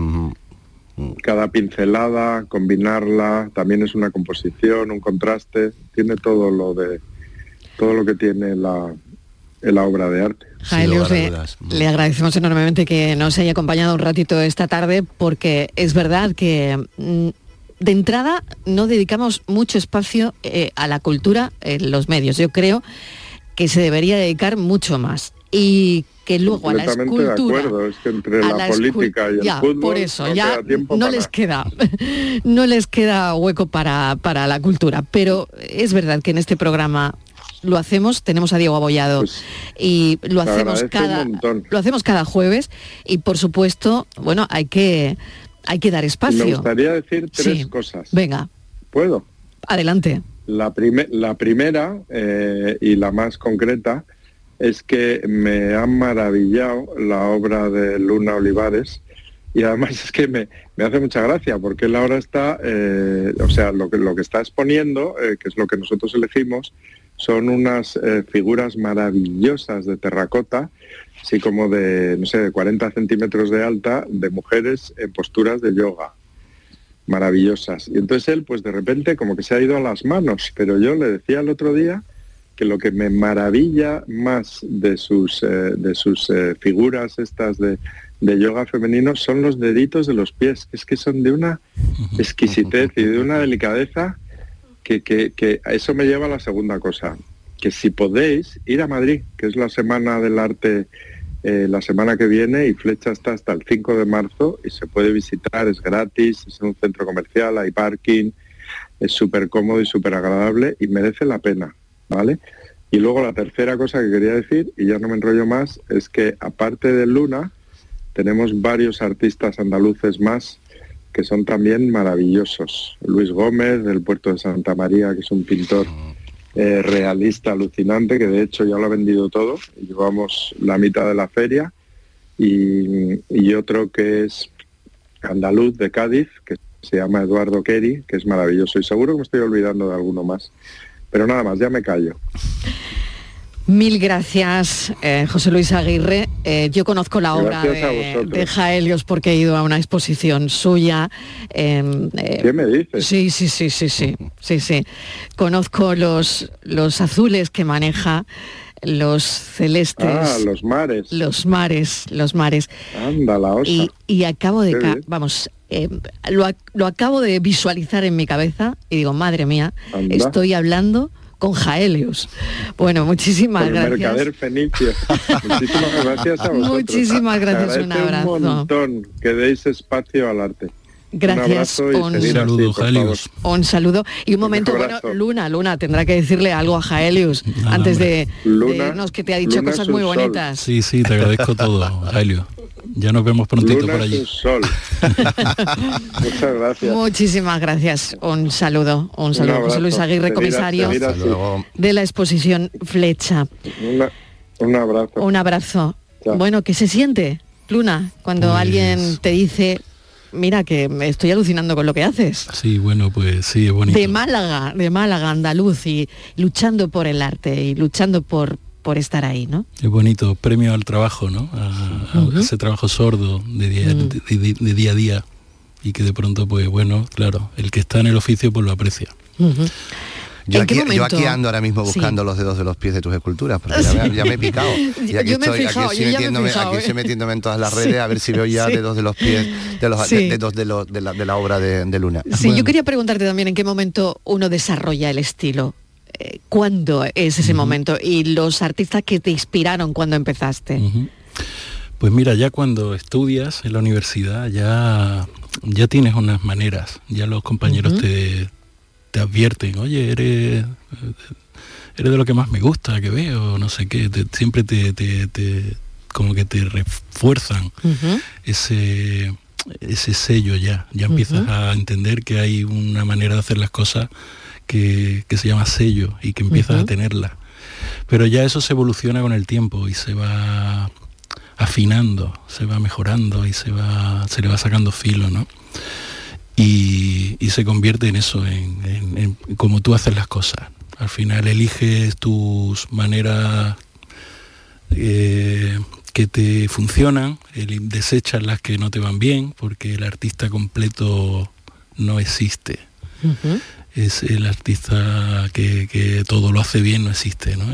cada pincelada, combinarla, también es una composición, un contraste, tiene todo lo de todo lo que tiene la, la obra de arte. le, agradecemos enormemente que nos haya acompañado un ratito esta tarde porque es verdad que mm, de entrada no dedicamos mucho espacio eh, a la cultura en los medios. Yo creo que se debería dedicar mucho más. Y que luego a la Completamente de escultura acuerdo, es que entre a la, política y el ya, fútbol por eso no ya no para les queda no les queda hueco para, para la cultura pero es verdad que en este programa lo hacemos tenemos a Diego Abollado y lo hacemos cada lo hacemos cada jueves y por supuesto bueno hay que hay que dar espacio Me gustaría decir tres Sí. cosas. venga ¿Puedo? adelante La, prime- la primera eh, y la más concreta es que me ha maravillado la obra de Luna Olivares y además es que me, me hace mucha gracia porque él ahora está, eh, o sea, lo que, lo que está exponiendo, eh, que es lo que nosotros elegimos, son unas eh, figuras maravillosas de terracota, así como de, no sé, de 40 centímetros de alta, de mujeres en posturas de yoga maravillosas. Y entonces él, pues de repente, como que se ha ido a las manos. Pero yo le decía el otro día que lo que me maravilla más de sus, eh, de sus eh, figuras estas de, de yoga femenino son los deditos de los pies, es que son de una exquisitez y de una delicadeza que, que, que eso me lleva a la segunda cosa, que si podéis ir a Madrid, que es la Semana del Arte eh, la semana que viene y Flecha está hasta el 5 de marzo y se puede visitar, es gratis, es un centro comercial, hay parking, es súper cómodo y súper agradable y merece la pena, ¿vale? Y luego la tercera cosa que quería decir, y ya no me enrollo más, es que aparte de Luna, tenemos varios artistas andaluces más que son también maravillosos. Luis Gómez del puerto de Santa María, que es un pintor eh, realista alucinante, que de hecho ya lo ha vendido todo, llevamos la mitad de la feria, y, otro que es andaluz de Cádiz, que se llama Eduardo Keri, que es maravilloso, y seguro que me estoy olvidando de alguno más. Pero nada más, ya me callo. Mil gracias, eh, José Luis Aguirre. Eh, yo conozco la obra de, Jaelios porque he ido a una exposición suya. eh, eh, ¿Qué me dices? Sí, sí, sí, sí, sí, sí, sí. Conozco los, los azules que maneja, los celestes. Ah, los mares. Los mares, los mares. Anda, la osa. Y, y acabo de, ca- vamos, eh, lo, ac- lo acabo de visualizar en mi cabeza y digo, madre mía, Anda. estoy hablando con Jaelius. Bueno, muchísimas Con el gracias. mercader fenicio. Muchísimas gracias a vosotros. Muchísimas gracias, un abrazo. Un montón que deis espacio al arte. Gracias, Un abrazo y un- así, Saludo, por Jaelius. Un saludo y un momento, Un bueno. Luna, Luna, tendrá que decirle algo a Jaelius antes de, Luna- de- que te ha dicho Luna cosas muy sol. bonitas. Sí, sí, te agradezco todo, Jailio. Ya nos vemos prontito Luna por allí. un sol. Muchas gracias. Muchísimas gracias. Un saludo, un saludo. abrazo. José Luis Aguirre, comisario de la exposición Flecha. Una- un abrazo. Un abrazo. Chao. Bueno, ¿qué se siente, Luna, cuando Pues- alguien te dice, mira que me estoy alucinando con lo que haces? Sí, bueno, pues sí, es bonito. De Málaga, de Málaga, andaluz, y luchando por el arte y luchando por, por estar ahí, ¿no? Es bonito, premio al trabajo, ¿no? A, ese trabajo sordo de día, Mm. de, de- de día a día y que de pronto, pues bueno, claro, el que está en el oficio pues lo aprecia. Yo ¿En qué aquí, yo aquí ando ahora mismo Sí. buscando los dedos de los pies de tus esculturas, porque ya, me, ya me he picado. Y aquí yo me he estoy, fijado, aquí estoy me metiéndome, aquí ¿eh? estoy metiéndome en todas las Sí. redes a ver si veo ya Sí. dedos de los pies de los dedos de, los- de la, de la obra de, de Luna. Sí, yo quería preguntarte también en qué momento uno desarrolla el estilo. Eh, ¿Cuándo es ese momento? Y los artistas que te inspiraron cuando empezaste. Pues mira, ya cuando estudias en la universidad ya, ya tienes unas maneras, ya los compañeros te, te advierten, oye, eres, eres de lo que más me gusta, que veo, no sé qué, te- siempre te, como que te refuerzan ese, ese sello ya, ya empiezas a entender que hay una manera de hacer las cosas que, que se llama sello y que empiezas Ujú. a tenerla. Pero ya eso se evoluciona con el tiempo y se va afinando, se va mejorando y se va, se le va sacando filo, ¿no? Y, y se convierte en eso, en, en- en cómo tú haces las cosas. Al final eliges tus maneras eh, que te funcionan, desechas las que no te van bien, porque el artista completo no existe. Es el artista que, que todo lo hace bien, no existe. ¿no?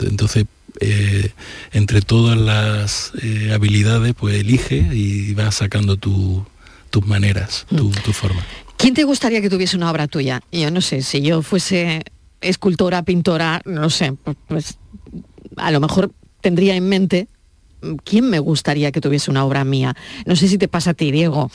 Entonces, eh, entre todas las eh, habilidades, pues elige y vas sacando tu- tus maneras, tu, tu forma. ¿Quién te gustaría que tuviese una obra tuya? Yo no sé, si yo fuese escultora, pintora, no sé, pues, a lo mejor tendría en mente ¿quién me gustaría que tuviese una obra mía? No sé si te pasa a ti, Diego.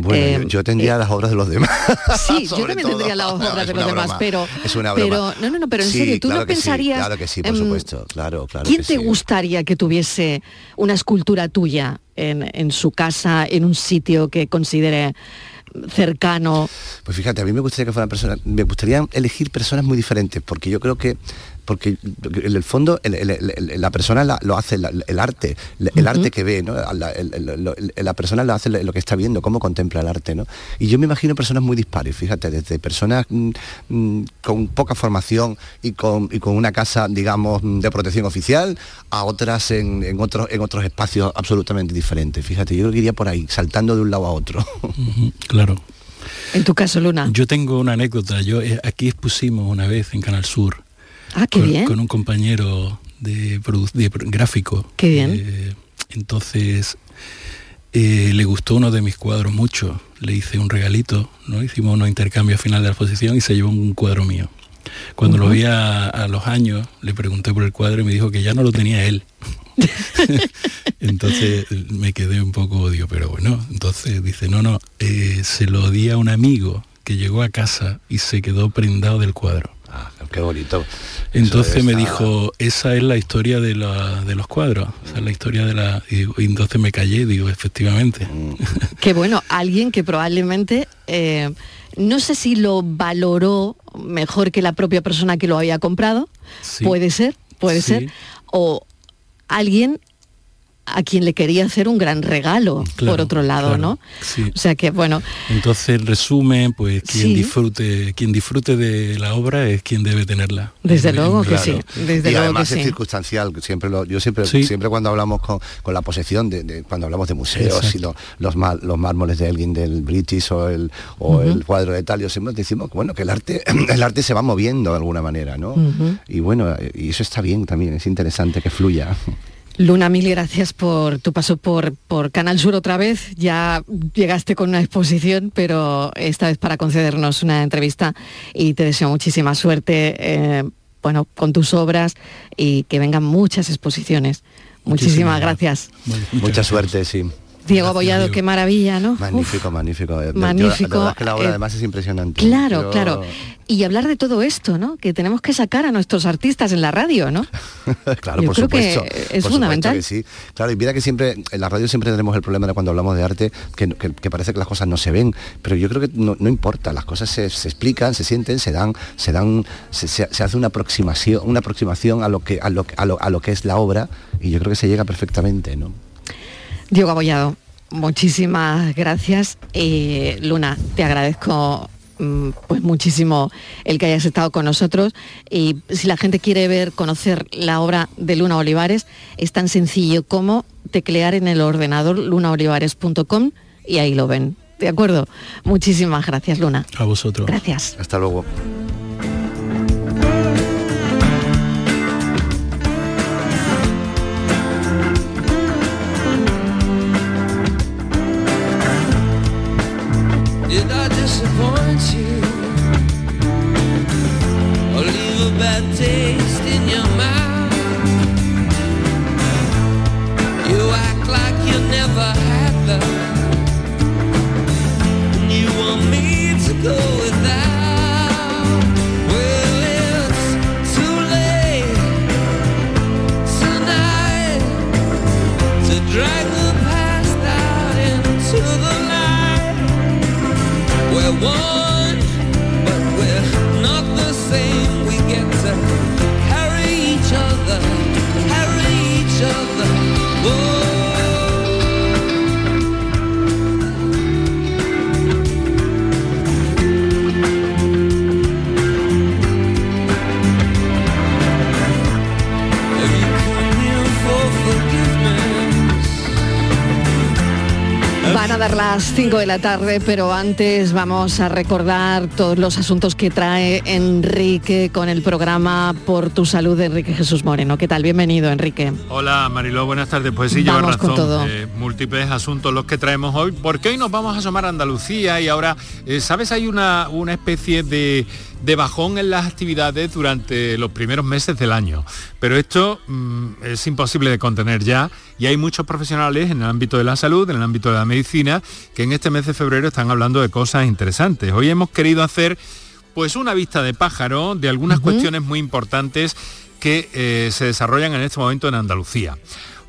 Bueno, Eh, yo, yo tendría las obras de los demás. Sí, yo también todo. tendría las obras de los demás, pero, Es una pero broma. no, no, no, pero en Sí, serio, tú claro no sí, pensarías. claro que sí, por em, supuesto. Claro, claro. ¿Quién que te sí. gustaría que tuviese una escultura tuya en, en su casa, en un sitio que considere cercano? Pues fíjate, a mí me gustaría que fueran personas, me gustaría elegir personas muy diferentes, porque yo creo que porque en el fondo el- el- el- la persona la- lo hace la- el arte el, el arte que ve ¿no? la, el- el- lo- el- la persona lo hace lo que está viendo cómo contempla el arte ¿no? y yo me imagino personas muy dispares fíjate desde personas mm, mm, con poca formación y con, y con una casa digamos mm, de protección oficial a otras en, en otros en otros espacios absolutamente diferentes fíjate yo iría por ahí saltando de un lado a otro Claro. En tu caso, Luna. Yo tengo una anécdota. Yo eh, aquí expusimos una vez en Canal Sur Ah, qué con, bien. con un compañero de, gráfico. Qué bien. Eh, entonces eh, le gustó uno de mis cuadros mucho. Le hice un regalito, ¿no? Hicimos unos intercambios al final de la exposición y se llevó un cuadro mío. Cuando lo vi a, a los años, le pregunté por el cuadro y me dijo que ya no lo tenía él. entonces me quedé un poco odio, pero bueno, entonces dice, no, no, eh, se lo di a un amigo que llegó a casa y se quedó prendado del cuadro. Ah, qué bonito. Entonces me dijo, esa es la historia de, la- de los cuadros, esa es la historia de la... Y, entonces me callé, digo, efectivamente. Mm. Que bueno, alguien que probablemente, eh, no sé si lo valoró mejor que la propia persona que lo había comprado, Sí. puede ser, puede Sí. ser, o alguien a quien le quería hacer un gran regalo, Claro, por otro lado, claro, ¿no? sí. O sea que bueno, Entonces, en resumen, pues quien Sí. disfrute, quien disfrute de la obra es quien debe tenerla. desde luego que claro. sí, desde y luego además que es sí. circunstancial siempre lo, yo siempre Sí. siempre cuando hablamos con, con la posesión de, de- cuando hablamos de museos Exacto. y lo- los los mármoles de Elgin del British o el o el cuadro de Talio siempre decimos que, bueno que el arte el arte se va moviendo de alguna manera no y bueno y eso está bien también es interesante que fluya Luna, mil gracias por tu paso por, por Canal Sur otra vez. Ya llegaste con una exposición, pero esta vez para concedernos una entrevista y te deseo muchísima suerte eh, bueno, con tus obras y que vengan muchas exposiciones. Muchísimas, Muchísimas gracias. mucha suerte sí Diego Abollado, qué maravilla, ¿no? Uf, magnífico magnífico magnífico, que la obra eh, además es impresionante Claro, Yo- claro. Y hablar de todo esto, ¿no? Que tenemos que sacar a nuestros artistas en la radio, ¿no? claro, Yo por creo que supuesto. es por supuesto fundamental. que sí. Claro, y mira que siempre, en la radio siempre tenemos el problema de cuando hablamos de arte, que, que- que parece que las cosas no se ven, pero yo creo que no, no importa, las cosas se, se explican, se sienten, se dan, se dan, se, se- se hace una aproximación, una aproximación a lo que, a lo, a lo, a lo que es la obra, y yo creo que se llega perfectamente, ¿no? Diego Abollado, muchísimas gracias. Eh, Luna, te agradezco mm, pues muchísimo el que hayas estado con nosotros y si la gente quiere ver, conocer la obra de Luna Olivares, es tan sencillo como teclear en el ordenador lunaolivares.com y ahí lo ven. ¿De acuerdo? Muchísimas gracias, Luna. A vosotros. Gracias. Hasta luego. Did I disappoint you? Or leave a bad taste in your mouth? 5 de la tarde, pero antes vamos a recordar todos los asuntos que trae Enrique con el programa Por tu Salud de Enrique Jesús Moreno. ¿Qué tal? Bienvenido, Enrique. Hola Mariló, buenas tardes. Pues sí, lleva con todo. eh, múltiples asuntos los que traemos hoy, porque hoy nos vamos a asomar a Andalucía y ahora, eh, ¿sabes? Hay una, una especie de, de bajón en las actividades durante los primeros meses del año. Pero esto mm, es imposible de contener ya y hay muchos profesionales en el ámbito de la salud, en el ámbito de la medicina, que en este mes de febrero están hablando de cosas interesantes. Hoy hemos querido hacer pues una vista de pájaro de algunas cuestiones muy importantes que eh, se desarrollan en este momento en Andalucía.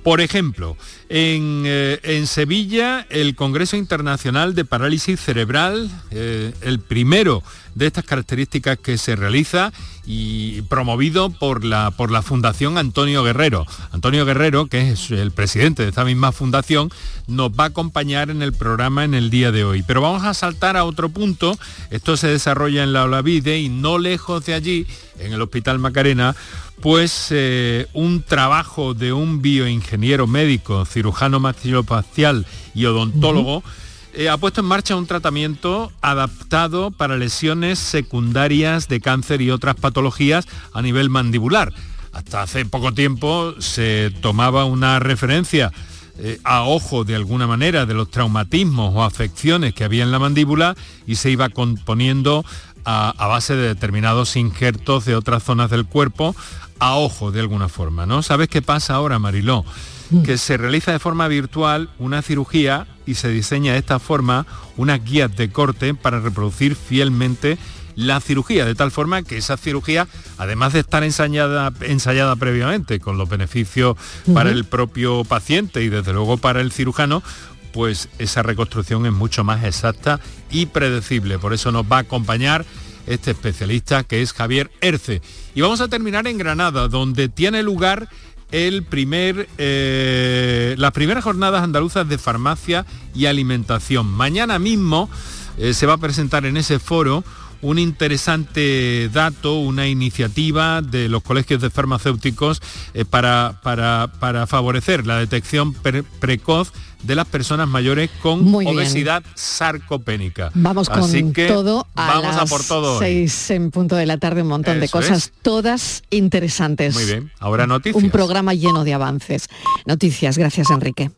Por ejemplo, en, eh, en Sevilla, el Congreso Internacional de Parálisis Cerebral, eh, el primero de estas características que se realiza y promovido por la, por la Fundación Antonio Guerrero. Antonio Guerrero, que es el presidente de esta misma fundación, nos va a acompañar en el programa en el día de hoy. Pero vamos a saltar a otro punto. Esto se desarrolla en la Olavide y no lejos de allí, en el Hospital Macarena, pues eh, un trabajo de un bioingeniero médico, cirujano maxilofacial y odontólogo, eh, ha puesto en marcha un tratamiento adaptado para lesiones secundarias de cáncer y otras patologías a nivel mandibular. Hasta hace poco tiempo se tomaba una referencia eh, a ojo de alguna manera de los traumatismos o afecciones que había en la mandíbula y se iba componiendo a, a base de determinados injertos de otras zonas del cuerpo a ojo de alguna forma, ¿no? ¿Sabes qué pasa ahora, Mariló? Que se realiza de forma virtual una cirugía y se diseña de esta forma unas guías de corte para reproducir fielmente la cirugía, de tal forma que esa cirugía, además de estar ensayada, ensayada previamente con los beneficios para el propio paciente y desde luego para el cirujano, pues esa reconstrucción es mucho más exacta y predecible. Por eso nos va a acompañar este especialista que es Javier Erce. Y vamos a terminar en Granada, donde tiene lugar el primer, eh, las primeras jornadas andaluzas de farmacia y alimentación. Mañana mismo eh, se va a presentar en ese foro un interesante dato, una iniciativa de los colegios de farmacéuticos eh, para, para- para favorecer la detección pre- precoz de las personas mayores con Muy bien. obesidad sarcopénica. Vamos con Así que todo a vamos las a por todo. seis en punto de la tarde, un montón de cosas, es. todas interesantes. Muy bien, ahora noticias. Un programa lleno de avances. Noticias, gracias Enrique.